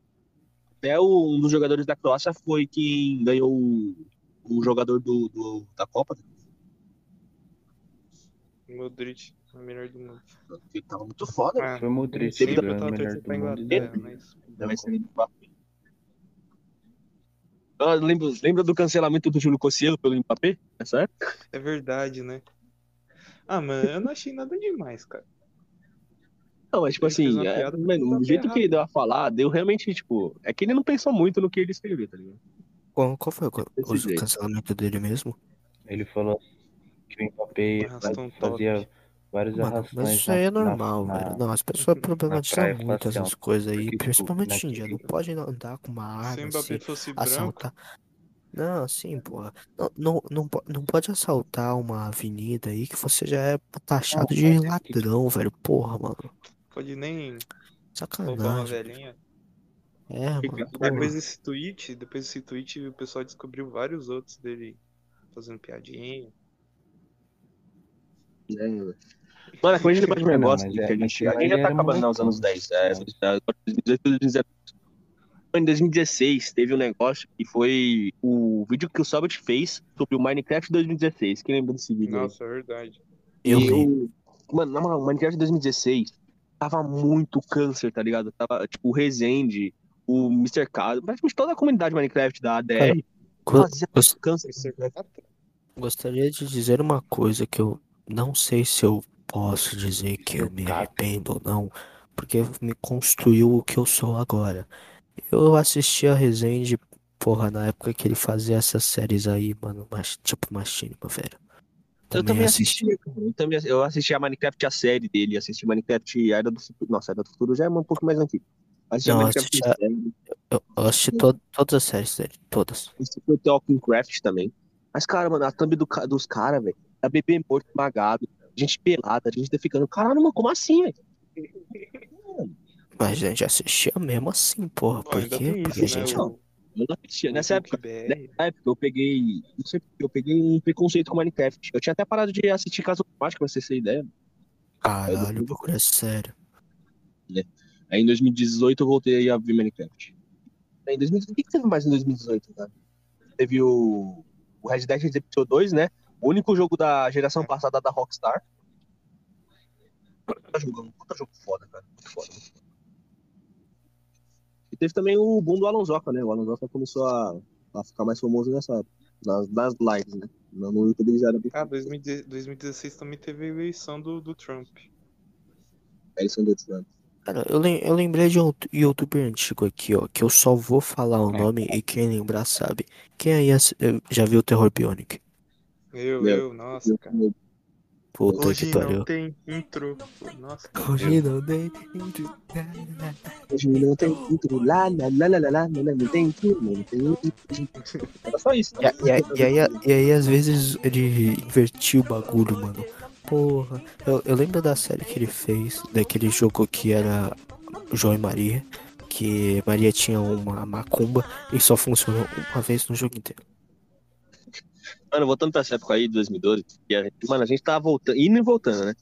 Até um dos jogadores da Croácia foi quem ganhou o, o jogador do, do- da Copa. Modric, o melhor do mundo. Ele tava muito foda. Ah, Foi o Modric, sempre ganhou eu tava o melhor torcendo do pra mundo. Inglaterra, mas. Deve ser Mbappé. Ah, lembra, lembra do cancelamento do Júlio Cossielo pelo Mbappé? Nessa época? É verdade, né? Ah, mano, eu não achei nada demais, cara. Não, mas tipo Ele assim, é, o mano, o Mbappé jeito que ele deu a falar, deu realmente, tipo, é que ele não pensou muito no que ele escreveu, tá ligado? Qual, qual foi o, Desse o jeito. cancelamento dele mesmo? Ele falou que o Mbappé fazia vários Mano, arrastões. mas isso aí é na- normal, na- velho. Não, as pessoas problematizam praia muito essas coisas aí, Porque, tipo, principalmente hoje em dia. Não pode andar com uma arma assim, branco, assaltar. Não, assim, porra. Não, não, não, não pode assaltar uma avenida aí que você já é taxado Não, de é que- ladrão, velho. Porra, mano. pode nem roubar uma Sacanagem. velhinha. É, mano. Depois Porra. desse tweet, depois desse tweet, o pessoal descobriu vários outros dele fazendo piadinha. É, mano, como a gente faz um Não, negócio que é- a gente, a gente já tá acabando né, os molecão. anos 10, é, agora 2018 e 2019. Em 2016 teve um negócio que foi o vídeo que o Sobit fez sobre o Minecraft 2016. Quem lembra desse vídeo? aí? Nossa, é verdade. Eu E Mano, na moral, o Minecraft 2016 tava muito câncer, tá ligado? Tava, tipo, o Rezende, o Mr. K, praticamente toda a comunidade Minecraft da ADR Go- fazia câncer. Gostaria de dizer uma coisa que eu não sei se eu posso dizer que eu me arrependo ou não, porque me construiu o que eu sou agora. Eu assisti a Resende, porra, na época que ele fazia essas séries aí, mano, mas, tipo Machinima, velho. Eu também assisti, cara. Eu, também, eu assisti a Minecraft, a série dele, assisti Minecraft a Era do Futuro. Nossa, a Era do Futuro já é um pouco mais antigo. Assisti a Não, Minecraft assisti a- série, Eu, eu assisti to- todas as séries dele, todas. assisti o Talking Craft também. Mas, cara, mano, a thumb do, dos caras, velho, a bebê morto, esmagado, gente pelada, gente defecando. Caralho, mano, como assim, velho? Mas a gente assistia mesmo assim, porra. Pô, Por ainda quê? tem Porque a né? gente. O, Eu não assistia. Nessa época, nessa época eu peguei. Não sei porque, eu peguei um preconceito com Minecraft. Eu tinha até parado de assistir Caso Automático, pra vocês terem ideia. Caralho, o bagulho é sério. Aí em 2018 eu voltei a ver Minecraft. Em 2018, o que, que teve mais em 2018, cara? Teve o, o Red Dead Redemption 2, né? O único jogo da geração passada da Rockstar. Puta jogo, puta jogo foda, cara. Muito foda. muito foda. E teve também o boom do Alonsoca, né? O Alonsoca começou a, a ficar mais famoso nessa época. Nas, nas lives, né? No no YouTube ele já era bem Ah, 2010 2016 também teve a eleição do, do Trump. Eles são do Trump. Cara, eu, lem- eu lembrei de um youtuber antigo aqui, ó, que eu só vou falar o É. nome e quem lembrar sabe. Quem aí eh, já viu o Terror Bionic? Eu, eu, nossa, cara. Puta que Hoje não tem intro. Nossa, Hoje não tem. Hoje não tem intro, lá, lá, lá, lá, lá, lá, lá, não tem intro, não tem intro. Era só isso. E, a- e, e aí, e aí, às vezes, ele invertia o bagulho, mano. Porra, eu, eu lembro da série que ele fez, daquele jogo que era João e Maria, que Maria tinha uma macumba e só funcionou uma vez no jogo inteiro. Mano, voltando pra essa época aí, de 2012, que a gente, mano, a gente tava voltando, indo e voltando, né?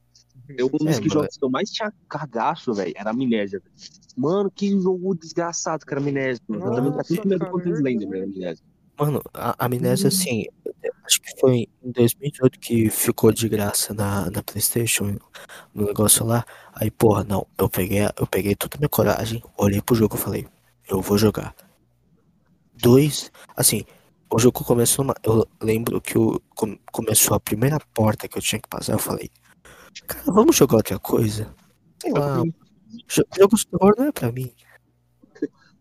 Eu, um dos É, que mano. jogos que eu mais tinha cagaço, velho, era Amnésia. velho. Mano, que jogo desgraçado, cara, Amnésia. Mano. Eu também tinha tanto medo Slender, velho, Amnésia. Mano, a amnésia, assim, acho que foi em 2018 que ficou de graça na, na PlayStation, no negócio lá. Aí, porra, não, eu peguei, eu peguei toda a minha coragem, olhei pro jogo e falei, eu vou jogar. Dois, assim, o jogo começou, numa- eu lembro que o, com- começou a primeira porta que eu tinha que passar, eu falei, cara, vamos jogar outra coisa? Sei lá, jo- jogos de terror não é pra mim.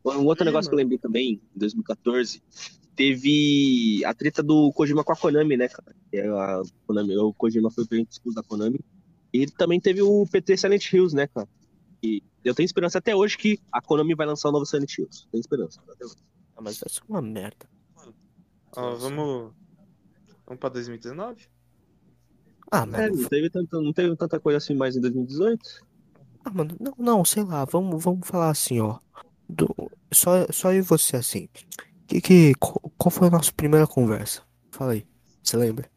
Um outro Ih, negócio que eu mano. lembrei também, em 2014, teve a treta do Kojima com a Konami, né, cara? É a Konami, o Kojima foi o presidente expulso da Konami. E também teve o PT Silent Hills, né, cara? E eu tenho esperança até hoje que a Konami vai lançar o novo Silent Hills. Tenho esperança. Até hoje. Ah, mas vai ser uma merda. Ó, vamos. Vamos pra 2019? Ah, É, mano, não teve, tanta, não teve tanta coisa assim mais em 2018. Ah, mano, não, não, sei lá, vamos, vamos falar assim, ó. Do, só, só eu e você, assim. Que, que, qual, qual foi a nossa primeira conversa? Fala aí, você lembra?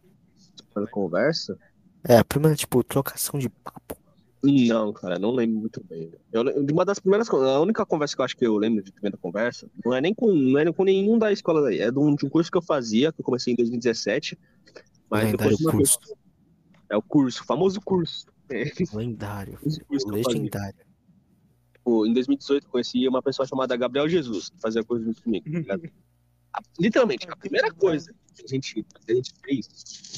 Pela conversa? É, a primeira, tipo, trocação de papo. Não, cara, não lembro muito bem. Eu, uma das primeiras, a única conversa que eu acho que eu lembro de primeira conversa, não é nem com, não é com nenhum da escola daí, é de um, de um curso que eu fazia, que eu comecei em 2017, mas Lendário curso. vez- é o curso, o famoso curso. Lendário. curso. Legendário. Tipo, em 2018 eu conheci uma pessoa chamada Gabriel Jesus, que fazia coisa junto comigo. tá? A- literalmente, a primeira coisa que a gente, que a gente fez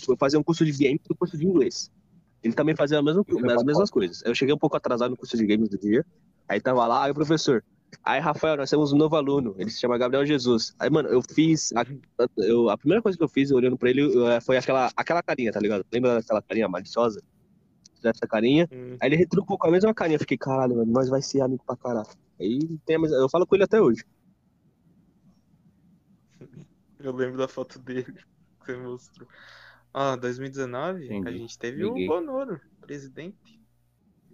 foi fazer um curso de games e um curso de inglês. Ele também fazia a mesma, as mesmas coisas. Eu cheguei um pouco atrasado no curso de games do dia, aí tava lá, aí o professor. Aí, Rafael, nós temos um novo aluno, ele se chama Gabriel Jesus. Aí, mano, eu fiz. A, eu, a primeira coisa que eu fiz, olhando pra ele, eh, foi aquela, aquela carinha, tá ligado? Lembra daquela carinha maliciosa? Essa carinha. Hum, Aí ele retrucou com a mesma carinha. Eu fiquei, caralho, mano, nós vai ser amigo pra caralho. Aí tem a mesma- eu falo com ele até hoje. eu lembro da foto dele que você mostrou. Ah, 2019, a Entendi, gente teve liguei. o Bonoro, presidente.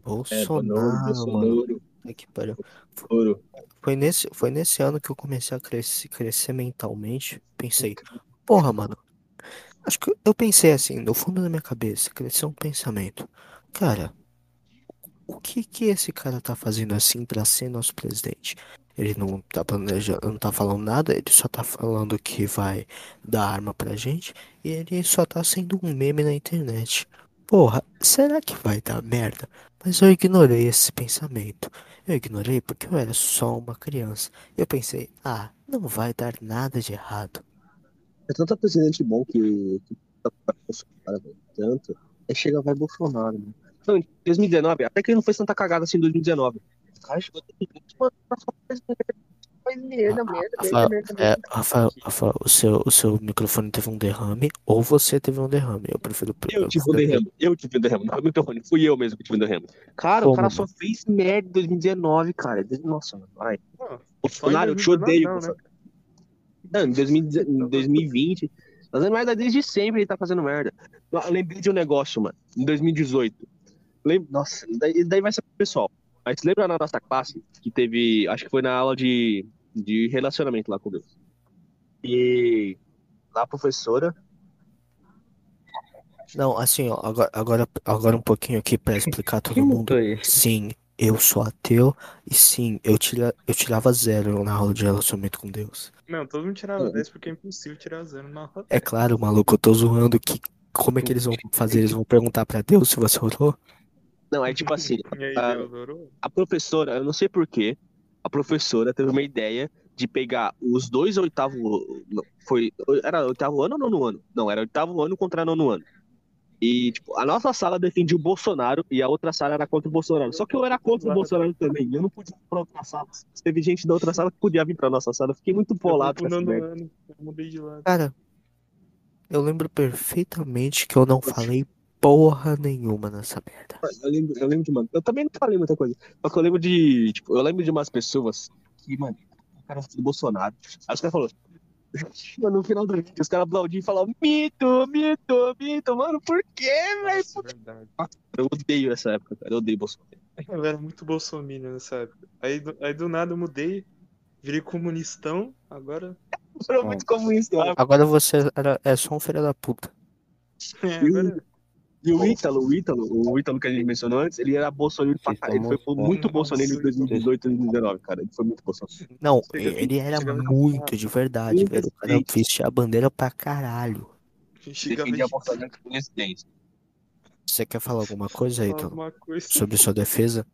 Bolsonaro, mano. Puta que pariu. Ouro. Foi nesse, foi nesse ano que eu comecei a crescer, crescer mentalmente. Pensei, porra, mano. Acho que eu pensei assim, no fundo da minha cabeça, cresceu um pensamento. Cara, o que que esse cara tá fazendo assim pra ser nosso presidente? Ele não tá planejando, não tá falando nada, ele só tá falando que vai dar arma pra gente e ele só tá sendo um meme na internet. Porra, será que vai dar merda? Mas eu ignorei esse pensamento. Eu ignorei porque eu era só uma criança. Eu pensei, ah, não vai dar nada de errado. É tanto presidente bom que. que tá. Tanto. Aí chega, vai Bolsonaro, mano. Não, em 2019, até que ele não fez tanta cagada assim em 2019. O cara chegou até mano, Rafael, é. Rafael, Rafael, o seu, o seu microfone teve um derrame ou você teve um derrame. Eu prefiro. Eu tive um derrame, eu tive um derrame, não é o microfone, fui eu mesmo que tive um derrame. Cara, o Como, cara mano? só fez merda em 2019, cara. Nossa, mano, vai. Em Bolsonaro, eu te 2019 odeio, não, né? Não, em 2010 em 2020, fazendo merda desde sempre ele tá fazendo merda. Eu lembrei de um negócio, mano, em 2018. Lem- Nossa, e daí, daí vai ser pro pessoal. Mas lembra na nossa classe que teve, acho que foi na aula de, de relacionamento lá com Deus. E lá a professora, Não, assim, ó, agora, agora, agora um pouquinho aqui pra explicar todo Que mundo. é? Sim, eu sou ateu e sim, eu, tira, eu tirava zero na aula de relacionamento com Deus. Não, todo mundo tirava É. 10 porque é impossível tirar zero na aula. É claro, maluco, eu tô zoando que. Como é que eles vão fazer? Eles vão perguntar pra Deus se você orou? Não, é tipo assim, aí, Ah, a professora, eu não sei porquê, a professora teve uma ideia de pegar os dois oitavo. não, Foi. Era oitavo ano ou nono ano? Não, era oitavo ano contra nono ano. E, tipo, a nossa sala defendia o Bolsonaro e a outra sala era contra o Bolsonaro. Só que eu era contra o Bolsonaro também. Eu não podia ir pra outra sala. Teve gente da outra sala que podia vir pra nossa sala. Eu fiquei muito ano, eu mudei de lado. Cara, eu lembro perfeitamente que eu não falei porra nenhuma nessa merda. Eu lembro, eu lembro de, mano. Eu também não falei muita coisa. Só que eu lembro de. Tipo, eu lembro de umas pessoas que, mano, o cara do Bolsonaro. Aí os caras falaram. Mano, no final do vídeo, os caras aplaudiam e falavam, mito, mito, mito, mano, por quê, velho? É. Eu odeio essa época, cara. Eu odeio Bolsonaro. Eu era muito bolsominion nessa época. Aí, do- aí do nada eu mudei, virei comunistão, agora. Eu era muito comunista. Agora você era, é só um filho da puta. É, agora E o Ítalo, o Ítalo, o Ítalo que a gente mencionou antes, ele era bolsonaro pra caralho. Ele foi muito bolsonaro em Nossa, 2018 e 2019, cara. Ele foi muito bolsonaro. Não, Chega, ele era muito de verdade, velho. O cara vestia a bandeira pra caralho. Defendia de Bolsonaro com presidência. Você quer falar alguma coisa, Ítalo? Sobre sua defesa?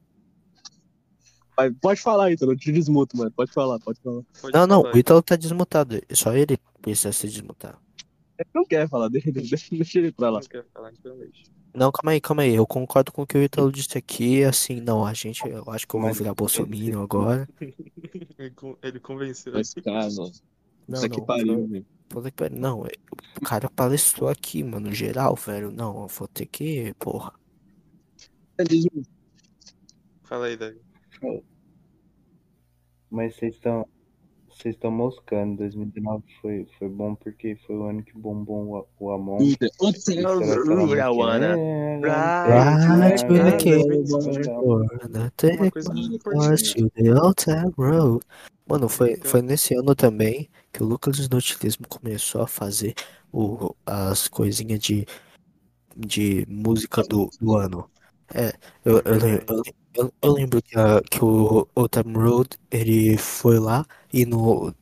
Pode falar, Ítalo, eu te desmuto, mano. Pode falar, pode falar. Pode Não, não, o Ítalo tá desmutado. Só ele precisa se desmutar. Ele não quer falar, deixa, ele- deixa, ele pra lá. Não quer falar. Não, calma aí, calma aí. Eu concordo com o que o Ítalo disse aqui. Assim, não, a gente. Eu acho que eu vou virar bolsominion agora. Ele con- Ele convenceu. Mas, cara, Não, Isso aqui não. pariu, velho. Puta que pariu. Não, é- o cara palestrou aqui, mano, geral, velho. Não, eu vou ter que. Porra. Fala aí, Davi. Mas vocês estão. Vocês estão moscando. 2019 foi, foi bom porque foi o ano que bombou o, o Amon. Muito I wanna que é, Right the old town road. Mano, foi, foi nesse ano também que o Lucas Inutilismo começou a fazer o, as coisinhas de, de música do, do ano. É, eu, eu, lem- eu, lem- eu, eu lembro que, a, que o Town Road ele foi lá e no,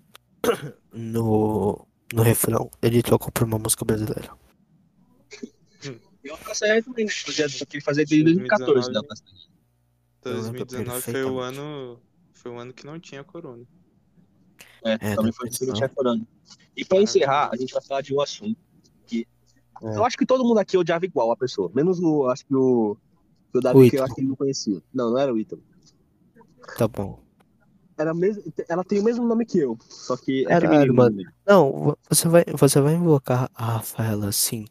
no, no refrão ele trocou por uma música brasileira. E o Castanheira também, né? Que ele fazia desde 2014, né? o Castanheira. Eu lembro 2019 foi o perfeitamente. ano. Foi o ano que não tinha corona. É, É, também foi isso que eu tinha falando. E pra encerrar, a gente vai falar de um assunto que É. eu acho que todo mundo aqui odiava igual a pessoa. Menos o, acho que o, o O Davi, que eu acho que ele não conhecia. Não, não era o Ítalo. Tá bom. Era mesmo, ela tem o mesmo nome que eu, só que é Caralho, feminino. mano. Mano, Não, vo- você vai, você vai invocar a Rafaela assim,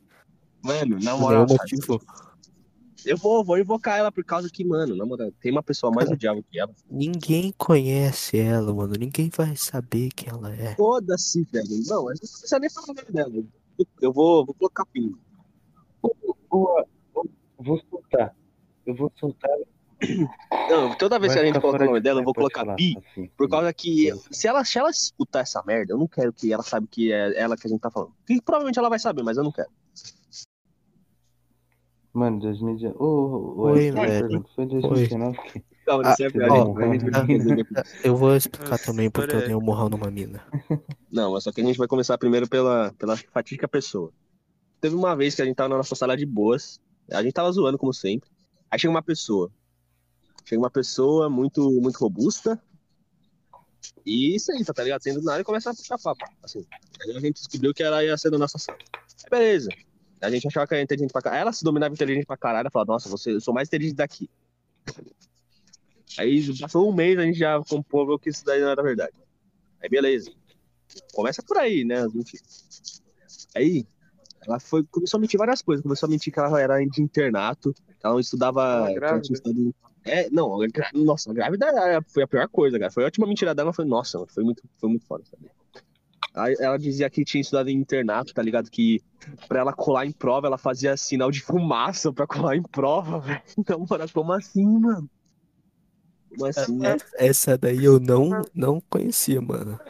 mano na moral, cara, motivo. eu vou, vou invocar ela por causa que, mano, na moral, tem uma pessoa mais odiável que ela. Ninguém conhece ela, mano. Ninguém vai saber quem ela é. Foda-se, velho. Não, a gente não precisa nem falar o nome dela. Eu vou, vou colocar pino. Boa, vou soltar. Eu vou soltar. Não, toda vez Vai que a gente coloca o nome de- dela, eu vou pode colocar falar, Bi, assim. por causa que se ela, se ela escutar essa merda, eu não quero que ela saiba que é ela que a gente tá falando. Que provavelmente ela vai saber, mas eu não quero. Mano, 2019. Ô, ô, ô, Oi, velho. Foi 2019 que. Calma, Ah, isso é ó, a gente. Eu vou explicar também porque eu dei um morrão numa mina. Não, mas só que a gente vai começar primeiro pela, pela fatídica pessoa. Teve uma vez que a gente tava na nossa sala de boas, a gente tava zoando, como sempre. Aí chega uma pessoa. Chega uma pessoa muito, muito robusta. E senta, tá ligado? Sendo do nada e começa a puxar papo. Assim. Aí a gente descobriu que ela ia ser da nossa sala. Aí, beleza. A gente achava que era inteligente pra caralho. Ela se dominava inteligente pra caralho. Ela falava, nossa, você, eu sou mais inteligente daqui. Aí passou um mês, a gente já comprovou que isso daí não era verdade. Aí beleza. Começa por aí, né? Aí, ela foi, começou a mentir várias coisas. Começou a mentir que ela era de internato, que ela não estudava. Ela estudado É, não, gra- nossa, a grávida foi a pior coisa, cara. Foi a última mentira dela, foi, nossa, mano, foi muito, foi muito foda, sabe? Aí ela dizia que tinha estudado em internato, tá ligado? Que pra ela colar em prova, ela fazia sinal de fumaça pra colar em prova, velho. Então, mano, como assim, mano? Como assim? É, Essa daí eu não, não conhecia, mano.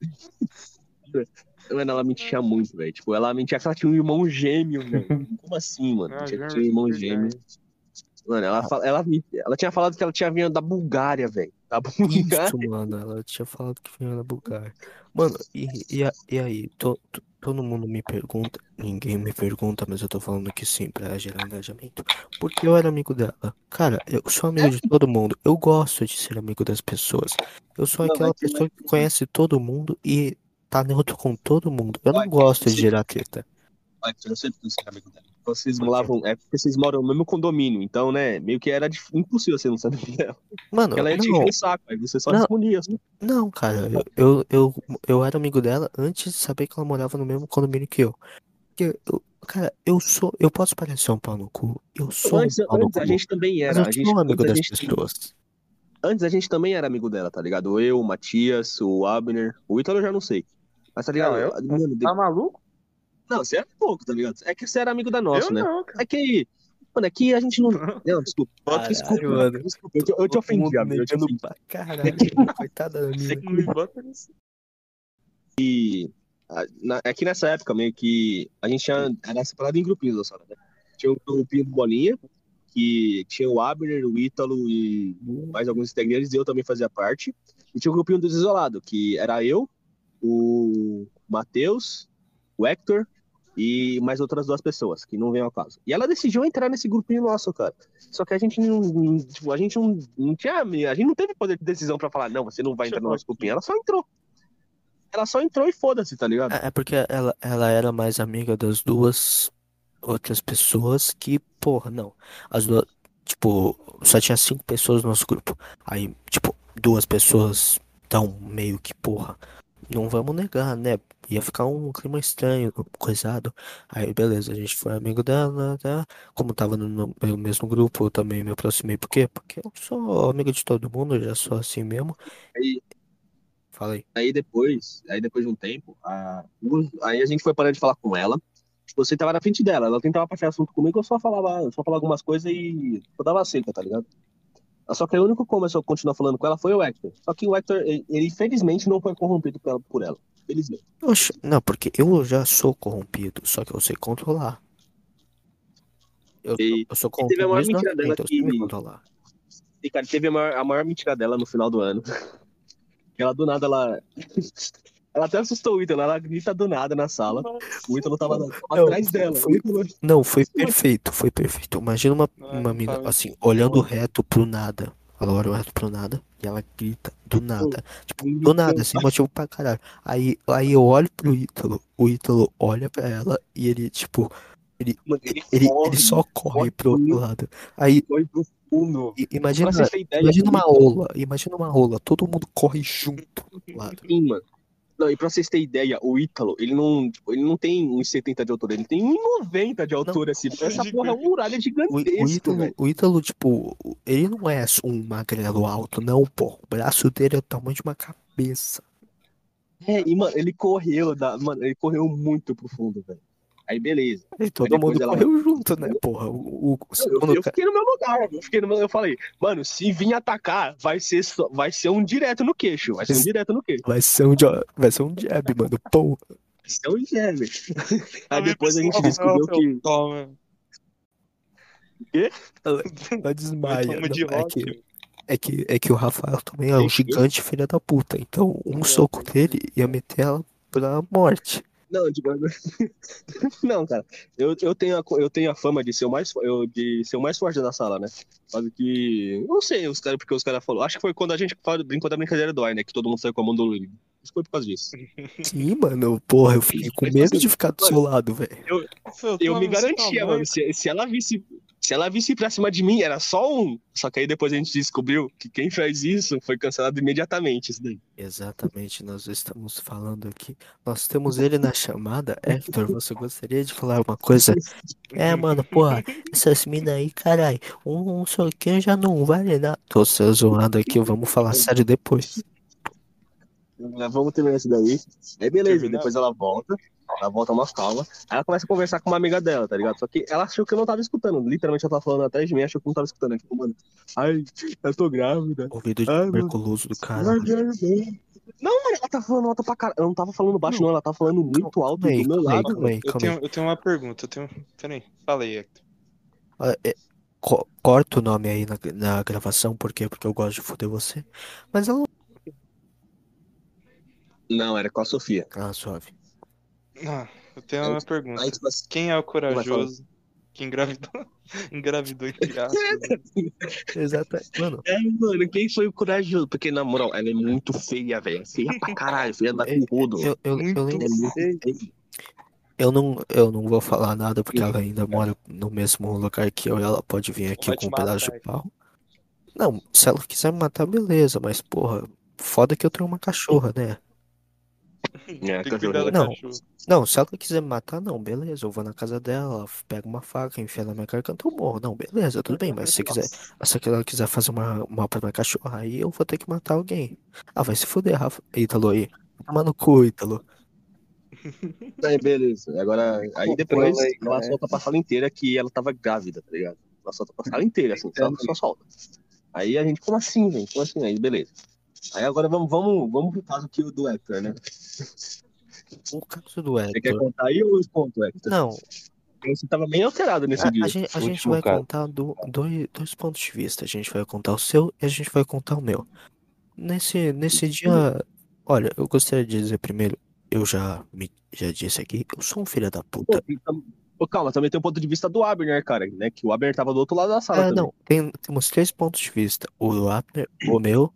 Mano, ela mentia muito, velho. Tipo, ela mentia que ela tinha um irmão gêmeo, velho. Como assim, mano? Ah, já tinha um irmão verdade. gêmeo. Mano, ela, fala- ela, ela tinha falado que ela tinha vindo da Bulgária, velho. Da Bulgária. Isso, mano, ela tinha falado que vinha da Bulgária. Mano, e, e, e aí? To- to- todo mundo me pergunta, ninguém me pergunta, mas eu tô falando que sim, pra gerar engajamento. Porque eu era amigo dela. Cara, eu sou amigo de todo mundo. Eu gosto de ser amigo das pessoas. Eu sou aquela é que- pessoa que conhece todo mundo e tá neutro com todo mundo. Eu não Olha, gosto de gerar treta. Eu você amigo dela. Vocês moravam, é porque vocês moram no mesmo condomínio, então, né, meio que era impossível você não amigo dela. Mano, ela ia te encher o saco, aí você só Não. respondia. Assim. Não, cara, eu, eu, eu, eu era amigo dela antes de saber que ela morava no mesmo condomínio que eu. Porque, eu, cara, eu sou, eu posso parecer um pau no cu, eu sou um Antes, pau no antes a cu, gente também mas era. eu A gente, sou um amigo a das gente, pessoas. antes a gente também era amigo dela, tá ligado? Eu, o Matias, o Abner, o Ítalo eu já não sei. Mas tá ligado? Não, eu- Mano, Tá maluco? Não, você era pouco, tá ligado? É que você era amigo da nossa, eu né? não, cara. É que. Mano, é que a gente não. Não, desculpa. Caralho, desculpa, mano. desculpa. Eu te, eu te ofendi, Abner. Eu te ofendi. caralho, coitada da mina. Não me bota nisso. Na- É que nessa época, meio que a gente tinha, era separado em grupinhos da sala, né? Tinha o grupinho do Bolinha, que tinha o Abner, o Ítalo e mais alguns integrantes, e eu também fazia parte. E tinha o grupinho dos isolados, que era eu, o Matheus, o Hector e mais outras duas pessoas, que não vêm ao caso. E ela decidiu entrar nesse grupinho nosso, cara. Só que a gente não, tipo, a gente não, não tinha, a gente não teve poder de decisão pra falar, não, você não vai entrar no nosso grupinho. Ela só entrou. Ela só entrou e foda-se, tá ligado? É é porque ela, ela era mais amiga das duas outras pessoas que, porra, não. As duas, tipo, só tinha cinco pessoas no nosso grupo. Aí, tipo, duas pessoas tão meio que, porra, não vamos negar, né? Ia ficar um clima estranho, coisado. Aí, beleza, a gente foi amigo dela, tá? Como tava no, mesmo grupo, eu também me aproximei. Por quê? Porque eu sou amigo de todo mundo, eu já sou assim mesmo. Aí, Falei. aí depois, aí depois de um tempo, a, aí a gente foi parando de falar com ela. Tipo, você tava na frente dela, ela tentava puxar assunto comigo, eu só falava, eu só falava algumas coisas e eu dava seca, tá ligado? Só que o único começou a continuar falando com ela foi o Hector. Só que o Hector, ele, ele infelizmente não foi corrompido por ela. Por ela. Felizmente. Oxe, não, porque eu já sou corrompido, só que eu sei controlar. Eu, E- eu sou e teve a corrompido, maior mentira dela eu me que- controlar. E, cara, teve a maior, a maior mentira dela no final do ano. Ela, do nada, ela... Ela até assustou o Ítalo, ela grita do nada na sala. O Ítalo tava, Não, atrás dela. foi- Não, foi perfeito, foi perfeito. Imagina uma, uma mina assim, olhando reto pro nada. Ela olha reto pro nada e ela grita do nada. Tipo, do nada, sem motivo pra caralho. Aí, aí eu olho pro Ítalo, o Ítalo olha pra ela e ele, tipo, Mano, ele, ele, corre, ele só corre corre pro outro lado. Aí, corre pro fundo. i- imagina, imagina uma rola, imagina uma rola, todo mundo corre junto pro outro lado. Sim, mano. Não, e pra vocês terem ideia, o Ítalo, ele não, tipo, ele não tem 1,70 de altura, ele tem 1,90 de altura, assim. Essa porra é uma muralha O, gigantesca, o Ítalo, velho. o Ítalo, tipo, ele não é um magrelo alto, não, pô. O braço dele é o tamanho de uma cabeça. É, e, mano, ele correu, da, mano, ele correu muito pro fundo, velho. Aí, beleza. E todo depois mundo ela- correu junto, né, porra? O, o, Eu, eu fiquei no meu lugar, eu fiquei no meu, eu falei, mano, se vir atacar, vai ser, só- vai ser um direto no queixo, vai ser um direto no queixo. vai ser um, jo- vai ser um jab, mano. Pô, Vai ser um jab. Aí depois a gente descobriu que... Toma. ela desmaia. De é, que, é, que, é que o Rafael também é um gigante filha da puta. Então, um soco dele ia meter ela pra morte. Não, tipo, não, cara. Eu, eu, tenho a, eu tenho a fama de ser o mais, eu, de ser o mais forte da sala, né? Sabe que. Não sei, os caras, porque os caras falaram. Acho que foi quando a gente falou- brincou da brincadeira do ar, né? Que todo mundo saiu com a mão do livre. Isso foi por causa disso. Sim, mano. Porra, eu fiquei com medo de ficar do seu lado, velho. Eu me garantia, mano. Se, se ela visse. Se ela visse pra cima de mim, era só um. Só que aí depois a gente descobriu que quem fez isso foi cancelado imediatamente. Isso daí. Exatamente, nós estamos falando aqui. Nós temos ele na chamada. Hector, você gostaria de falar uma coisa? É, mano, porra, essas minas aí, caralho, um, um soquinho já não vale nada. Tô só zoando aqui, vamos falar sério depois. Vamos terminar isso daí. Aí beleza, Terminar? depois ela volta. Ela volta mais calma. Aí ela começa a conversar com uma amiga dela, tá ligado? Só que ela achou que eu não tava escutando. Literalmente ela tava falando atrás de mim, achou que eu não tava escutando. Ela ficou, mano, ai, eu tô grávida. Ouvido de Ai, tuberculoso do cara. Ai, ai, ai. Não, mano, ela tá falando alto pra caralho. Ela não tava falando baixo, não. Ela tava falando muito alto aí, do meu calma aí, lado. calma aí, Eu calma aí. tenho, eu tenho uma pergunta. Eu tenho... Peraí, fala aí, Hector. Ah, é, co- corta o nome aí na, na gravação, por quê? Porque eu gosto de foder você. Mas ela. Não, era com a Sofia. Ah, suave. Ah, eu tenho uma pergunta. Aí, tipo assim, Quem é o corajoso que engravidou? engravidou entre aspas. Exato. Mano, É, mano, quem foi o corajoso? Porque, na moral, ela é muito feia, velho. Feia pra caralho, feia da com rodo. eu, eu, eu, lembro- É eu não, eu não vou falar nada porque ela ainda mora no mesmo lugar que eu e ela pode vir aqui Vai com um pedaço de pau. Não, se ela quiser me matar, beleza, mas porra, foda que eu tenho uma cachorra, né? É, Tem que cuidar da Não. Não, se ela quiser me matar, não, beleza, eu vou na casa dela, pego uma faca, enfia na minha garganta, eu morro. Não, beleza, tudo bem, mas se quiser, se ela quiser fazer uma mal pra minha cachorra, aí eu vou ter que matar alguém. Ah, vai se fuder, Rafa. Ítalo aí. Toma no cu, Ítalo. Aí, beleza. Agora, aí depois ela cara. solta pra sala inteira que ela tava grávida, tá ligado? Ela solta pra sala inteira, assim, só, só solta. Aí a gente, como assim, gente? Como assim? Aí, beleza. Aí agora vamos, vamos, vamos pro caso aqui do Hector, né? O caso do Você quer Hector. contar aí ou eu conto, Hector? Não, Você tava bem alterado nesse a, dia. a gente, a gente vai caso. contar do, dois, dois pontos de vista. A gente vai contar o seu e a gente vai contar o meu. Nesse, nesse dia, olha, eu gostaria de dizer primeiro, eu já me já disse aqui, eu sou um filho da puta. pô, calma, também tem o ponto de vista do Abner, cara, né? Que o Abner tava do outro lado da sala É, também. não, tem, temos três pontos de vista. O Abner, o meu.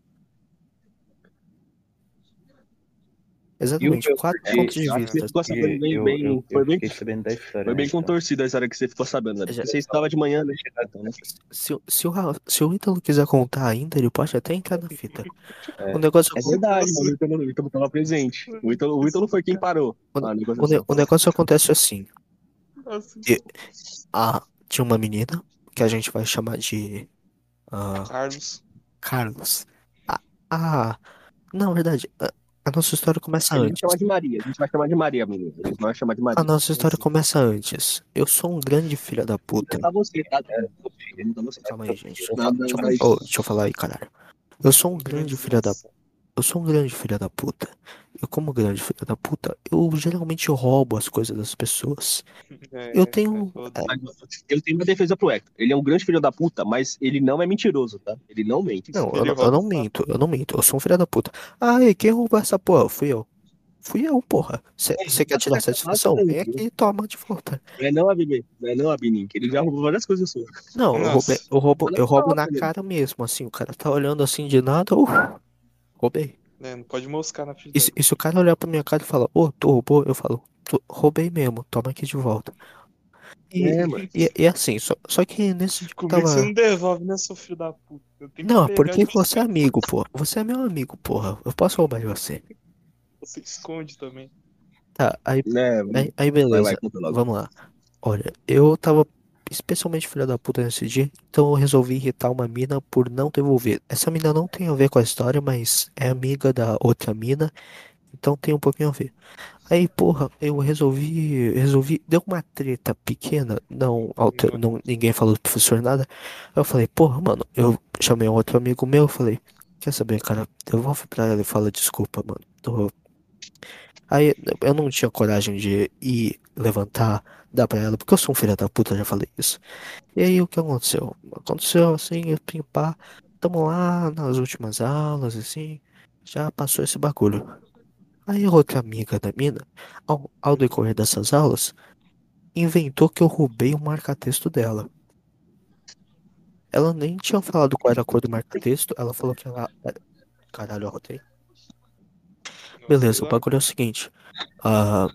Exatamente, quatro porque pontos de vista. ficou sabendo bem, eu, bem, eu, foi eu bem, fiquei sabendo da história, foi bem contorcida a história que você ficou sabendo, né? Porque você estava de manhã, né? Então, né? Se, o- se, o, se o Ítalo quiser contar ainda, ele pode até entrar na fita. É. O negócio, É verdade, mas o Ítalo, o Ítalo tava presente. O Ítalo, o Ítalo foi quem parou O- a o, ne- negociação. o negócio acontece assim. Nossa, E- A, tinha uma menina que a gente vai chamar de ah, Carlos. Carlos. Ah, ah, não, verdade. A, a nossa história começa A gente vai antes. chamar de Maria. A gente vai chamar de Maria, menino. A gente vai chamar de Maria. A nossa história começa antes. Eu sou um grande filho da puta. Tá você, tá? Calma aí, gente. Deixa eu, falar aí, caralho. Eu sou um grande filho da Eu sou um grande filho da puta. Eu, como grande filho da puta, eu geralmente roubo as coisas das pessoas. É, Eu tenho- é foda. Eu tenho uma defesa pro Hector. Ele é um grande filho da puta, mas ele não é mentiroso, tá? Ele não mente. Não, eu, eu não minto, eu não minto. Eu sou um filho da puta. Ai, quem roubou essa porra? Fui eu. Fui eu, porra. Você quer tirar tá satisfação? Vem aqui e toma de volta. Não é não, Abibê. Não é não, Abinim, que ele já roubou várias coisas suas. Não, eu, Nossa. eu roubo, eu roubo só, na filho. cara mesmo, assim. O cara tá olhando assim de nada, eu roubei. É, não pode moscar na frente E se, e se o cara olhar pra minha cara e falar, ô, tu roubou? Eu falo, "Tu- roubei mesmo, toma aqui de volta. E, É, mano. e, e assim, só, só que nesse dia que eu Comigo você tava. não devolve, né, seu filho da puta? Eu tenho que Não, pegar porque você é amigo, pô. Você é meu amigo, porra. Eu posso roubar de você. Você esconde também. Tá, aí, Né, aí, aí vai, beleza. vai, conta logo. Vamos lá. Olha, eu tava especialmente filha da puta nesse dia, então eu resolvi irritar uma mina por não devolver. Essa mina não tem a ver com a história, mas é amiga da outra mina, então tem um pouquinho a ver. Aí, porra, eu resolvi, resolvi, deu uma treta pequena, não, alter, não ninguém falou do professor nada. Eu falei, porra, mano, eu chamei um outro amigo meu, falei, quer saber, cara, devolve pra ela e fala desculpa, mano. Tô... Aí eu não tinha coragem de ir levantar, dar pra ela, porque eu sou um filho da puta, já falei isso. E aí o que aconteceu? Aconteceu assim, eu pim pá, tamo lá nas últimas aulas, assim, já passou esse bagulho. Aí outra amiga da mina, ao, ao decorrer dessas aulas, inventou que eu roubei o marca-texto dela. Ela nem tinha falado qual era a cor do marca-texto, ela falou que ela. Caralho, eu rotei. Beleza, o bagulho é o seguinte. ah,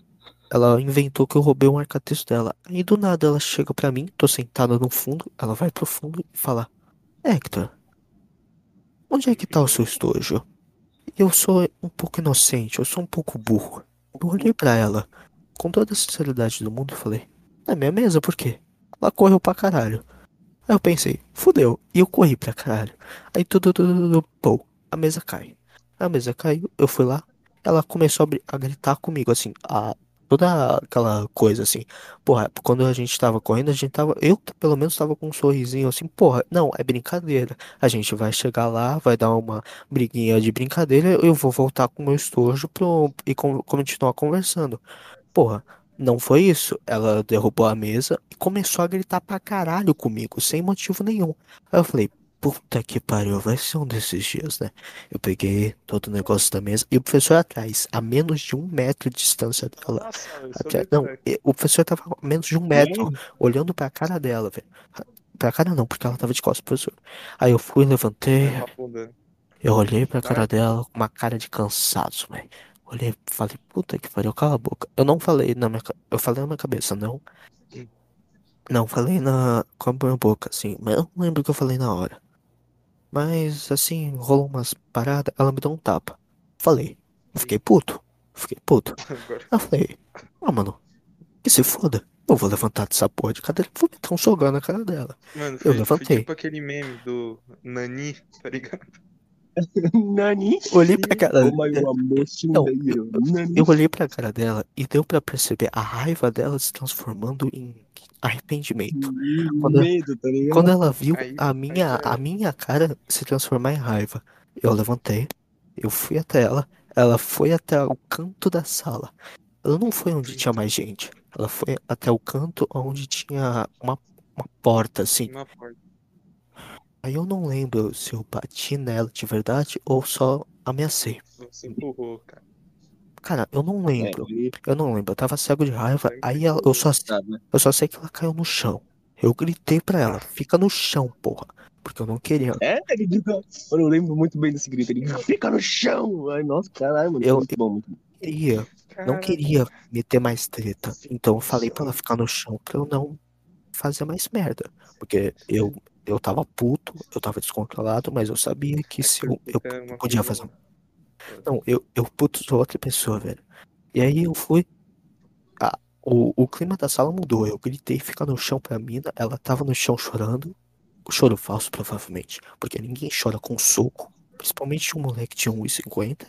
ela inventou que eu roubei o marca-texto dela. Aí do nada ela chega pra mim, tô sentada no fundo, ela vai pro fundo e fala: Hector, onde é que tá o seu estojo? Eu sou um pouco inocente, eu sou um pouco burro. Eu olhei pra ela, com toda a sinceridade do mundo, e falei: Na minha mesa, por quê? Ela correu pra caralho. Aí eu pensei, fudeu, e eu corri pra caralho. Aí tudo, tudo, tudo, pô, a mesa cai. A mesa caiu, eu fui lá, ela começou a, a gritar comigo, assim, toda aquela coisa, assim. Porra, quando a gente tava correndo, a gente tava, eu pelo menos tava com um sorrisinho assim, porra, não, é brincadeira. A gente vai chegar lá, vai dar uma briguinha de brincadeira, eu vou voltar com o meu estojo pro, e con- continuar conversando. Porra, Não foi isso. Ela derrubou a mesa e começou a gritar pra caralho comigo, sem motivo nenhum. Aí eu falei, puta que pariu, vai ser um desses dias, né? Eu peguei todo o negócio da mesa e o professor atrás, a menos de um metro de distância dela. Nossa, Atrás- não, o professor tava a menos de um metro, olhando pra cara dela, velho. Pra cara não, porque ela tava de costas pro professor. Aí eu fui, levantei, eu olhei pra cara dela com uma cara de cansaço, velho. Olhei, falei, puta que pariu, cala a boca. Eu não falei na minha, eu falei na minha cabeça, não. Não, falei na, com a minha boca, assim, mas eu não lembro o que eu falei na hora. Mas, assim, rolou umas paradas, ela me deu um tapa. Falei, eu fiquei puto, fiquei puto. Eu falei, ah, mano, que se foda. Eu vou levantar dessa porra de cadeira vou meter um sogão na cara dela. Mano, Eu foi, foi levantei. tipo aquele meme do Nani, tá ligado? Nani? Olhei pra cara Oh dela. Nani? Eu olhei pra cara dela e deu pra perceber a raiva dela se transformando em arrependimento. Quando, Medo, tá ligado? quando ela viu Aí- a aí minha, já a minha cara se transformar em raiva, eu levantei, eu fui até ela, ela foi até o canto da sala. Ela não foi onde tinha mais gente, ela foi até o canto onde tinha uma, uma porta, assim. Uma porta. Aí eu não lembro se eu bati nela de verdade ou só ameacei. Você empurrou, cara. Cara, eu não É, lembro. ele Eu não lembro, eu tava cego de raiva. Aí ela- eu só, né? eu só sei que ela caiu no chão. Eu gritei pra ela, fica no chão, porra. Porque eu não queria. É, ele grita. Eu lembro muito bem desse grito. Ele grita, fica no chão! Ai, nossa, caralho, mano. Eu- muito bom, muito bom. queria, não queria meter mais treta. Então eu falei pra ela ficar no chão pra eu não fazer mais merda. Porque eu, eu tava puto, eu tava descontrolado, mas eu sabia que se eu, eu é podia fazer. Não, eu, eu puto sou outra pessoa, velho. E aí eu fui. Ah, o, o clima da sala mudou. Eu gritei ficar no chão pra mina. Ela tava no chão chorando. O choro falso, provavelmente. Porque ninguém chora com soco. Principalmente um moleque que tinha 1,50.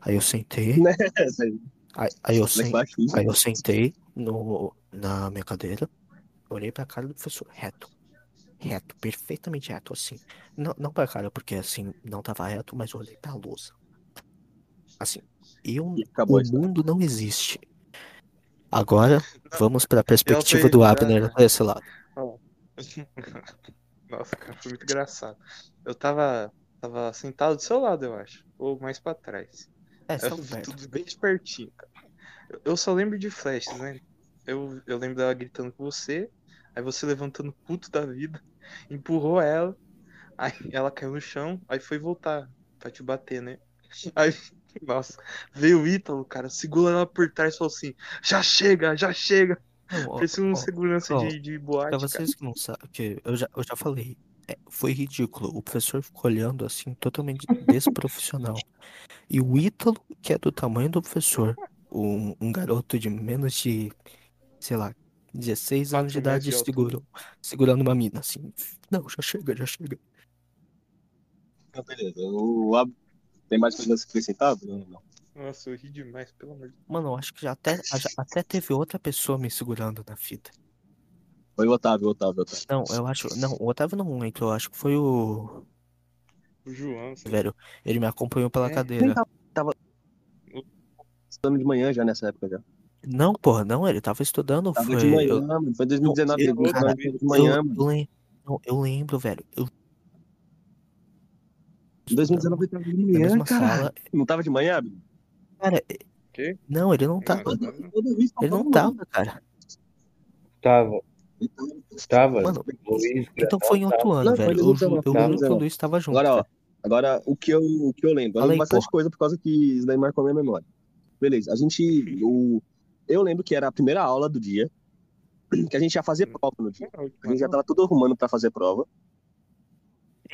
Aí eu sentei. Aí, Aí, eu baixinho. Aí eu sentei no, na minha cadeira, olhei pra cara do professor, reto. Reto, perfeitamente reto, assim. Não, não pra cara, porque assim, não tava reto, mas eu olhei pra lousa. Assim, eu, E a o mundo não existe. Agora, vamos pra perspectiva fez do já- Abner desse lado. Ó. Nossa, cara, foi muito engraçado. Eu tava, tava sentado do seu lado, eu acho. Ou mais pra trás. É, Eu estão vi perto. tudo bem espertinho, cara. Eu- Eu só lembro de flashes, né? Eu, eu lembro dela gritando com você, aí você levantando puto da vida, empurrou ela, aí ela caiu no chão, aí foi voltar pra te bater, né? Aí, nossa, veio o Ítalo, cara, segura ela por trás e falou assim: já chega, já chega. Parecia um ó, segurança ó, de, de boate, Pra cara. vocês que não sabem, que eu já, eu já falei, é, foi ridículo. O professor ficou olhando assim, totalmente desprofissional. E o Ítalo, que é do tamanho do professor, um, um garoto de menos de, sei lá, 16 anos de idade, de segurou, segurando uma mina, assim. Não, já chega, já chega. Então, beleza. O. Tem mais coisa a se acrescentar? Não, não. Nossa, eu ri demais, pelo amor de Deus. Mano, eu acho que já até, já até teve outra pessoa me segurando na fita. Foi o Otávio, o Otávio, o Otávio. Não, eu acho. Não, o Otávio não entrou, eu acho que foi o. O João, assim, Velho, ele me acompanhou pela É, cadeira. Estudando de manhã já nessa época já. Não, porra, não, ele tava estudando. Tava foi, de manhã, eu- mano. Foi 2019, eu- teve cara, de manhã, eu, eu, não, eu lembro, velho. Eu Em 2019 tava de manhã, cara. sala. Não tava de manhã, Abel? Cara, quê? não, ele não tava. Não, Toda vez Ele não tava, cara. Tava. Tava. Mano, Luiz, Então foi em outro ano, Não, velho. Eu, 2019, eu juro que o 2019. Luiz tava junto. Agora, ó. Agora, o que eu, o que eu lembro? Eu lembro bastante coisa por causa que isso daí marcou a minha memória. Beleza, a gente. O, eu lembro que era a primeira aula do dia, que a gente ia fazer prova no dia. A gente já tava tudo arrumando pra fazer prova.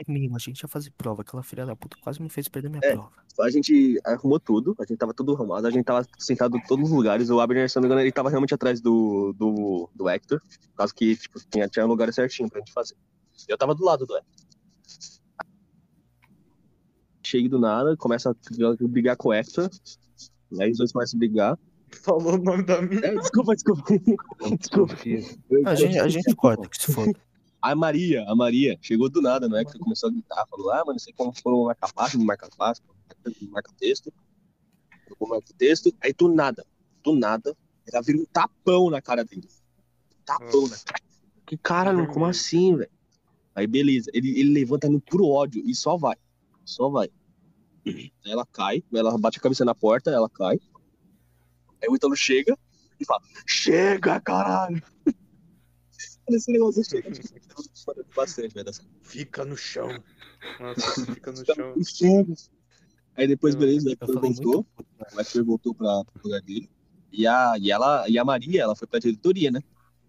É mesmo, a gente ia fazer prova. Aquela filha da puta quase me fez perder minha É. prova. A gente arrumou tudo, a gente tava tudo arrumado, a gente tava sentado em todos os lugares. O Abner, se não me engano, ele tava realmente atrás do, do, do Hector, por causa que tipo, tinha, tinha lugar certinho pra gente fazer. Eu tava do lado do Hector. Chega do nada, começa a brigar com o Hector. Aí os dois começam a brigar. Falou o nome da minha. É, desculpa, desculpa. desculpa. A gente, a gente corta, que se for. A Maria, a Maria, chegou do nada, né? Que começou a gritar, falou, ah, mano, não sei como for marcar fácil, não marca fácil, não marca texto. Eu vou marcar texto. Aí do nada, do nada, Ela vira um tapão na cara dele. Tapão, né? Que caralho, como Vermelho. assim, velho? Aí beleza, ele, ele levanta no puro ódio e só vai. Só vai. Aí ela cai, ela bate a cabeça na porta, ela cai. Aí o Ítalo chega e fala: Chega, caralho! Esse negócio chega. Bastante, velho. dessa- Fica no chão. Nossa, fica no chão. Aí depois, beleza, Hector falei voltou. né? O Hector voltou pra, pro lugar dele. E a, e, ela, e a Maria, ela foi pra diretoria, né?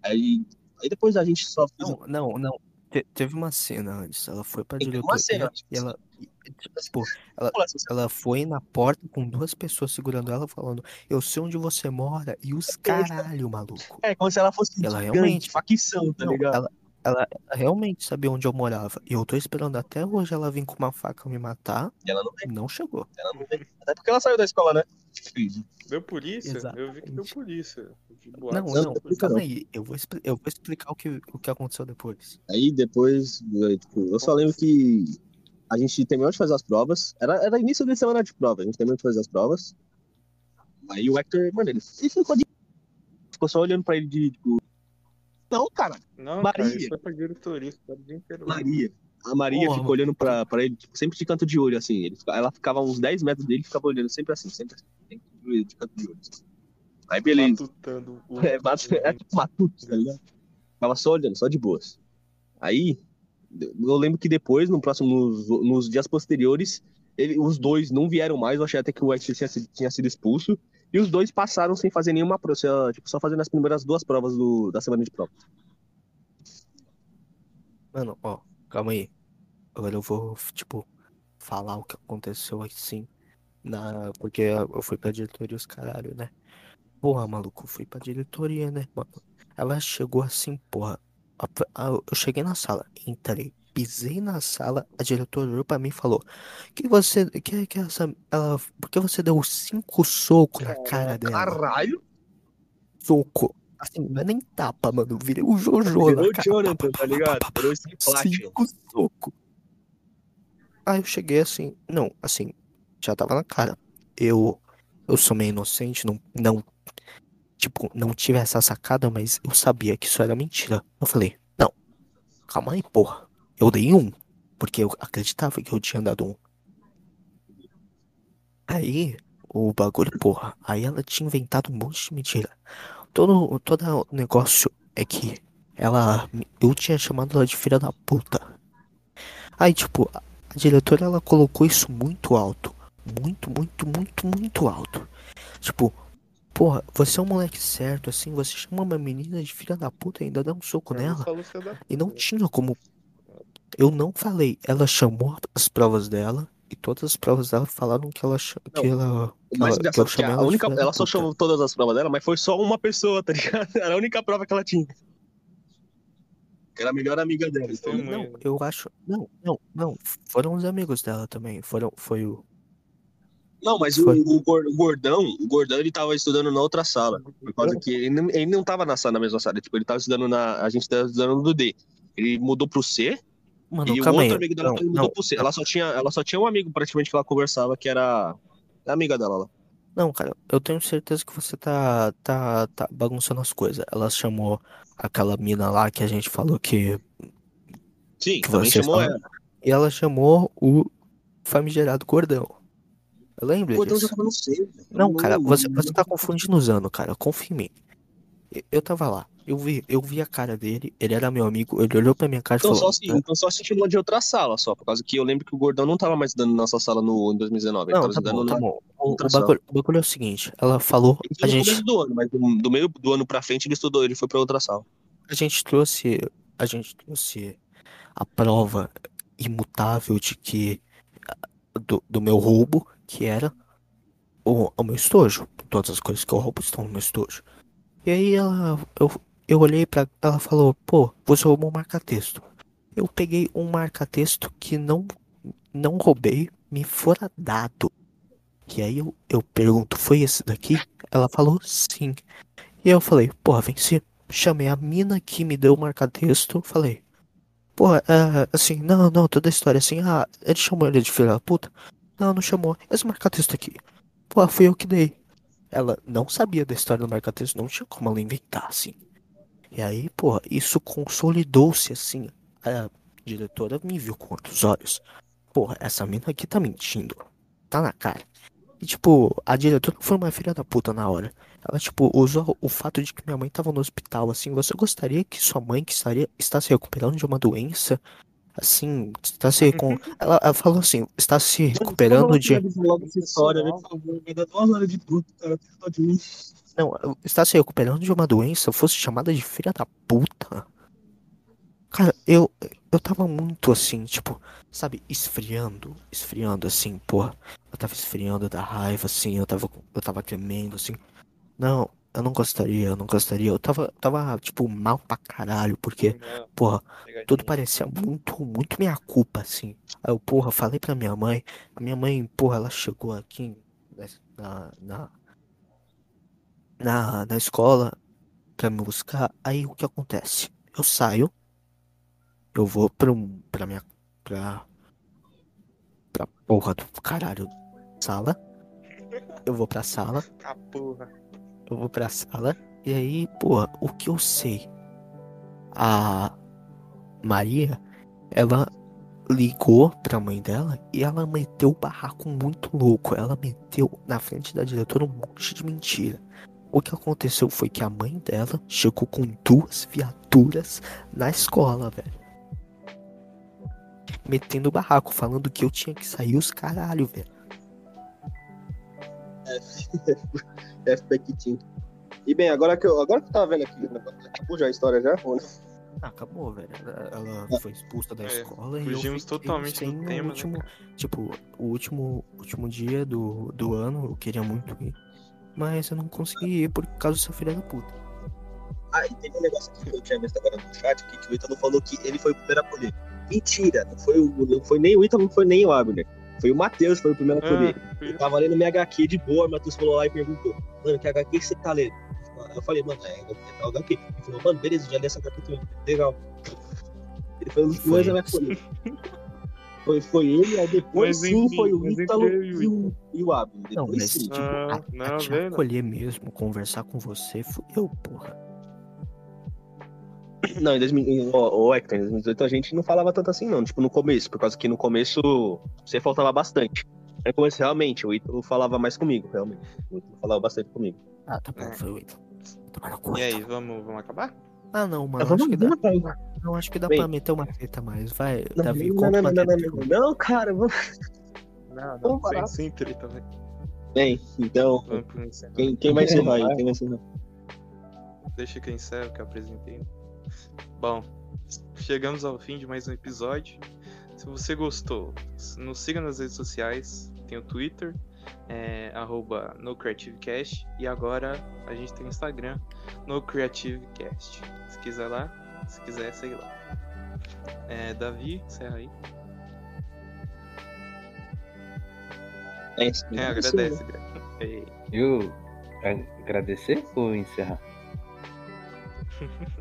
Aí, aí depois a gente só. Não, não, não. Te- teve uma cena antes. Ela foi pra Teve uma diretoria cena e ela, e, tipo, ela, assim, ela foi na porta com duas pessoas segurando ela, falando: Eu sei onde você mora. E os caralho, maluco. É, como se ela fosse Ela gigante, realmente- facção, tá ligado? ela, ela, ela realmente sabia onde eu morava. E eu tô esperando até hoje ela vir com uma faca me matar. E ela não E não chegou. Ela não tem. Até porque ela saiu da escola, né? Deu polícia? Eu vi que deu Exatamente. polícia. De Não, não, explica calma não. aí. Eu vou, eu vou explicar o que, o que aconteceu depois. Aí depois, eu, tipo, eu só lembro que a gente terminou de fazer as provas. Era, era início de semana de prova. A gente terminou de fazer as provas. Aí o Hector, mano, ele, ele ficou, de... ficou só olhando pra ele de, tipo. Não, cara, Não, Maria. cara, foi pra diretoria. O dia inteiro. Maria. A Maria Porra, ficou olhando pra, pra ele, tipo, sempre de canto de olho, assim. Ele, ela ficava uns 10 metros dele e ficava olhando sempre assim, sempre assim, sempre de canto de olho. Aí beleza. Matutando o. É, bate- é tipo matuto, tá ligado? Ficava só olhando, só de boas. Aí, eu lembro que depois, no próximo, nos, nos dias posteriores, ele- os dois não vieram mais. Eu achei até que o White tinha, sido- tinha sido expulso. E os dois passaram sem fazer nenhuma prova, só- tipo, só fazendo as primeiras duas provas do, da semana de prova. Mano, ó, calma aí. Agora eu vou, tipo, falar o que aconteceu assim. Na... Porque eu fui pra diretoria os caralho, né? Porra, maluco, eu fui pra diretoria, né, mano? Ela chegou assim, porra. Eu cheguei na sala, entrei, pisei na sala, a diretora olhou pra mim e falou: Que você. Que, que essa. Ela, por que você deu cinco socos na cara dela? Caralho! Soco. Assim, não é nem tapa, mano. Virei o Jojo Virou o. Jonathan, tá ligado? Virou esse Platinum. Cinco socos. Aí eu cheguei assim, não, assim, já tava na cara. Eu, eu sou meio inocente, não, não, tipo, não tive essa sacada, mas eu sabia que isso era mentira. Eu falei, não, calma aí, porra. Eu dei um, porque eu acreditava que eu tinha dado um. Aí, o bagulho, porra, aí ela tinha inventado um monte de mentira. Todo, todo o negócio é que ela, eu tinha chamado ela de filha da puta. Aí, tipo, a diretora ela colocou isso muito alto. Muito, muito, muito, muito alto. Tipo, porra, você é um moleque certo, assim, você chama uma menina de filha da puta e ainda dá um soco não nela. E não tinha como. Eu não falei. Ela chamou as provas dela e todas as provas dela falaram que ela. Que Não, ela que ela- que a ela de única, ela só chamou todas as provas dela, mas foi só uma pessoa, tá ligado? Era a única prova que ela tinha. Era a melhor amiga dela. então-. Não, eu acho. Não, não, não. Foram os amigos dela também. Foram, foi o. Não, mas o, Foi. o Gor- o Gordão, o Gordão ele tava estudando na outra sala. Por causa que ele não, ele não tava na sala, na mesma sala. Tipo, ele tava estudando na. A gente tava estudando no D. Ele mudou pro C Mano, e o outro aí. amigo dela Não, também mudou não, C. Ela só, tinha, ela só tinha um amigo praticamente que ela conversava, que era a amiga dela lá. Não, cara, eu tenho certeza que você tá, tá, tá bagunçando as coisas. Ela chamou aquela mina lá que a gente falou que. Sim, Que também você chamou fala- ela. E ela chamou o famigerado Gordão. Eu lembro O Gordão já disso. tava no C. velho. Não, cara, não- você, você tá confundindo os anos, cara. Confia em mim. Eu, tava lá. Eu vi, eu vi a cara dele. Ele era meu amigo. Ele olhou pra minha cara e Então falou. só, se, então só se de outra sala, só. Por causa que eu lembro que o Gordão não tava mais na nossa sala no, em 2019. Ele Não, tava tá bom, tá bom. O, bagulho, o bagulho é o seguinte. Ela falou. Ele A gente, do ano, mas do, do meio do ano pra frente ele estudou, ele foi pra outra sala. a gente trouxe. A gente trouxe a prova imutável de que. Do, do meu roubo, que era o, o meu estojo. Todas as coisas que eu roubo estão no meu estojo. E aí ela. Eu, eu olhei pra. Ela falou, pô, você roubou um marca-texto. Eu peguei um marca-texto que não. Não roubei, me fora dado. Que aí eu, eu pergunto, foi esse daqui? Ela falou sim. E eu falei, porra, venci. Chamei a mina que me deu o marca-texto. Falei, porra, é, assim, não, não, toda a história assim, ah, ele chamou ele de filha da puta? Não, não chamou. Esse marca-texto aqui. Pô, fui eu que dei. Ela não sabia da história do marca-texto, não tinha como ela inventar, assim. E aí, porra, isso consolidou-se, assim. A diretora me viu com outros olhos. Porra, essa mina aqui tá mentindo. Tá na cara. E, tipo, a diretora foi uma filha da puta na hora. Ela, tipo, usou o fato de que minha mãe tava no hospital, assim. Você gostaria que sua mãe, que estaria, está se recuperando de uma doença, assim, está se com... ela, ela falou assim, está se recuperando de... Não, está se recuperando de uma doença, fosse chamada de filha da puta. Cara, eu, eu tava muito assim, tipo, sabe, esfriando, esfriando assim, porra. Eu tava esfriando da raiva, assim, eu tava, eu tava tremendo, assim. Não, eu não gostaria, eu não gostaria. Eu tava, tava, tipo, mal pra caralho, porque, Não, porra, pegadinha. tudo parecia muito, muito minha culpa, assim. Aí eu, porra, falei pra minha mãe. A minha mãe, porra, ela chegou aqui na, na, na, na escola pra me buscar. Aí o que acontece? Eu saio, eu vou pra, um, pra minha. pra. pra porra do caralho sala. Eu vou pra sala, Ah, porra. Eu vou pra sala, e aí, porra, o que eu sei? A Maria, ela ligou pra mãe dela e ela meteu o barraco muito louco. Ela meteu na frente da diretora um monte de mentira. O que aconteceu foi que a mãe dela chegou com duas viaturas na escola, velho. Metendo o barraco, falando que eu tinha que sair os caralho, velho. F Pequitinho. E bem, agora que eu, agora que eu tava vendo aqui, acabou já a história já? Ou não? Ah, acabou, velho. Ela, ela foi expulsa da É, escola e eu fugimos totalmente do sem o tema, né, último, tipo, o último, último dia do, do ano, eu queria muito ir. Mas eu não consegui ir por causa dessa filha da puta. Ah, e teve um negócio aqui que eu tinha visto agora no chat, que, que o Ítalo falou que ele foi o primeiro a colher. Mentira, não foi, o, não foi nem o Ítalo, não foi nem o Abner. Foi o Matheus que foi o primeiro a colher. Ah, fui Eu eu. tava lendo minha HQ de boa, o Matheus falou lá e perguntou, mano, que HQ que você tá lendo? Eu falei, mano, é, é o HQ. Ele falou, mano, beleza, já li essa HQ também. Legal. Ele foi um dos a me colher. Foi, foi ele, aí depois Mas sim enfim, foi o Ítalo e o e o, Abner. Não, Depois mas sim. tipo, Ah, a, não, a te acolher mesmo, conversar com você, fui eu, porra. Não, em 2000, ô, ô, Hector, em 2018 a gente não falava tanto assim, não. Tipo, no começo, por causa que no começo você faltava bastante. No começo, realmente, o Ítalo falava mais comigo, realmente. O Ítalo falava bastante comigo. Ah, tá bom, É. foi o Ítalo. E aí, vamos, vamos acabar? Ah, não, mano, Mas vamos- acho que dá, vamos não, acho que dá Bem. pra meter uma treta mais. Vai, Não, Davi, não, conta não, uma não, não, treta. não, não, não, cara, vamos. Não, Vamos não, sem, parar. sem treta, velho. Bem, então, Vamos quem, quem vai encerrar aí? Quem vai encerrar? Deixa que eu encerro, que eu apresentei. Bom, chegamos ao fim de mais um episódio. Se você gostou, nos siga nas redes sociais. Tem o Twitter, é, arroba NoCreativeCast. E agora a gente tem o Instagram, NoCreativeCast. Se quiser lá, se quiser, segue lá. É, Davi, encerra aí. É isso. É, agradece, Eu agradecer ou encerrar?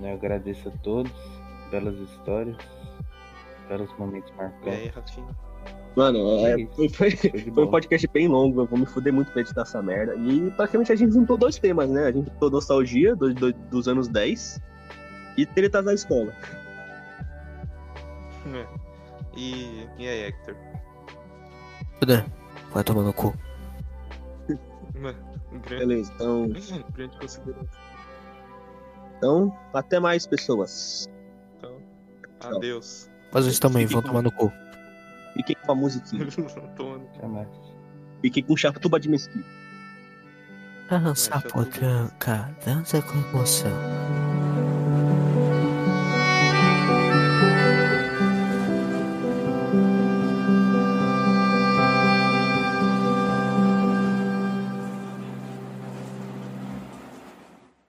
Né, Eu agradeço a todos, belas histórias, belos momentos E aí, marcantes. Rafinha? Mano, é, É foi, foi, foi um podcast bem longo, eu vou me fuder muito pra editar essa merda. E praticamente a gente juntou dois temas, né? A gente juntou nostalgia do, do- dos anos 10 e tretas da escola. É. E, e aí, Hector? Tudo Vai tomar no cu. Grande, Beleza, então, grande consideração. Então até mais, pessoas. Então, adeus. Vocês também vão tomar no cu. Fiquem com a musiquinha. Fiquem com chatuba de mesquita. Dança ver. potranca, dança com emoção.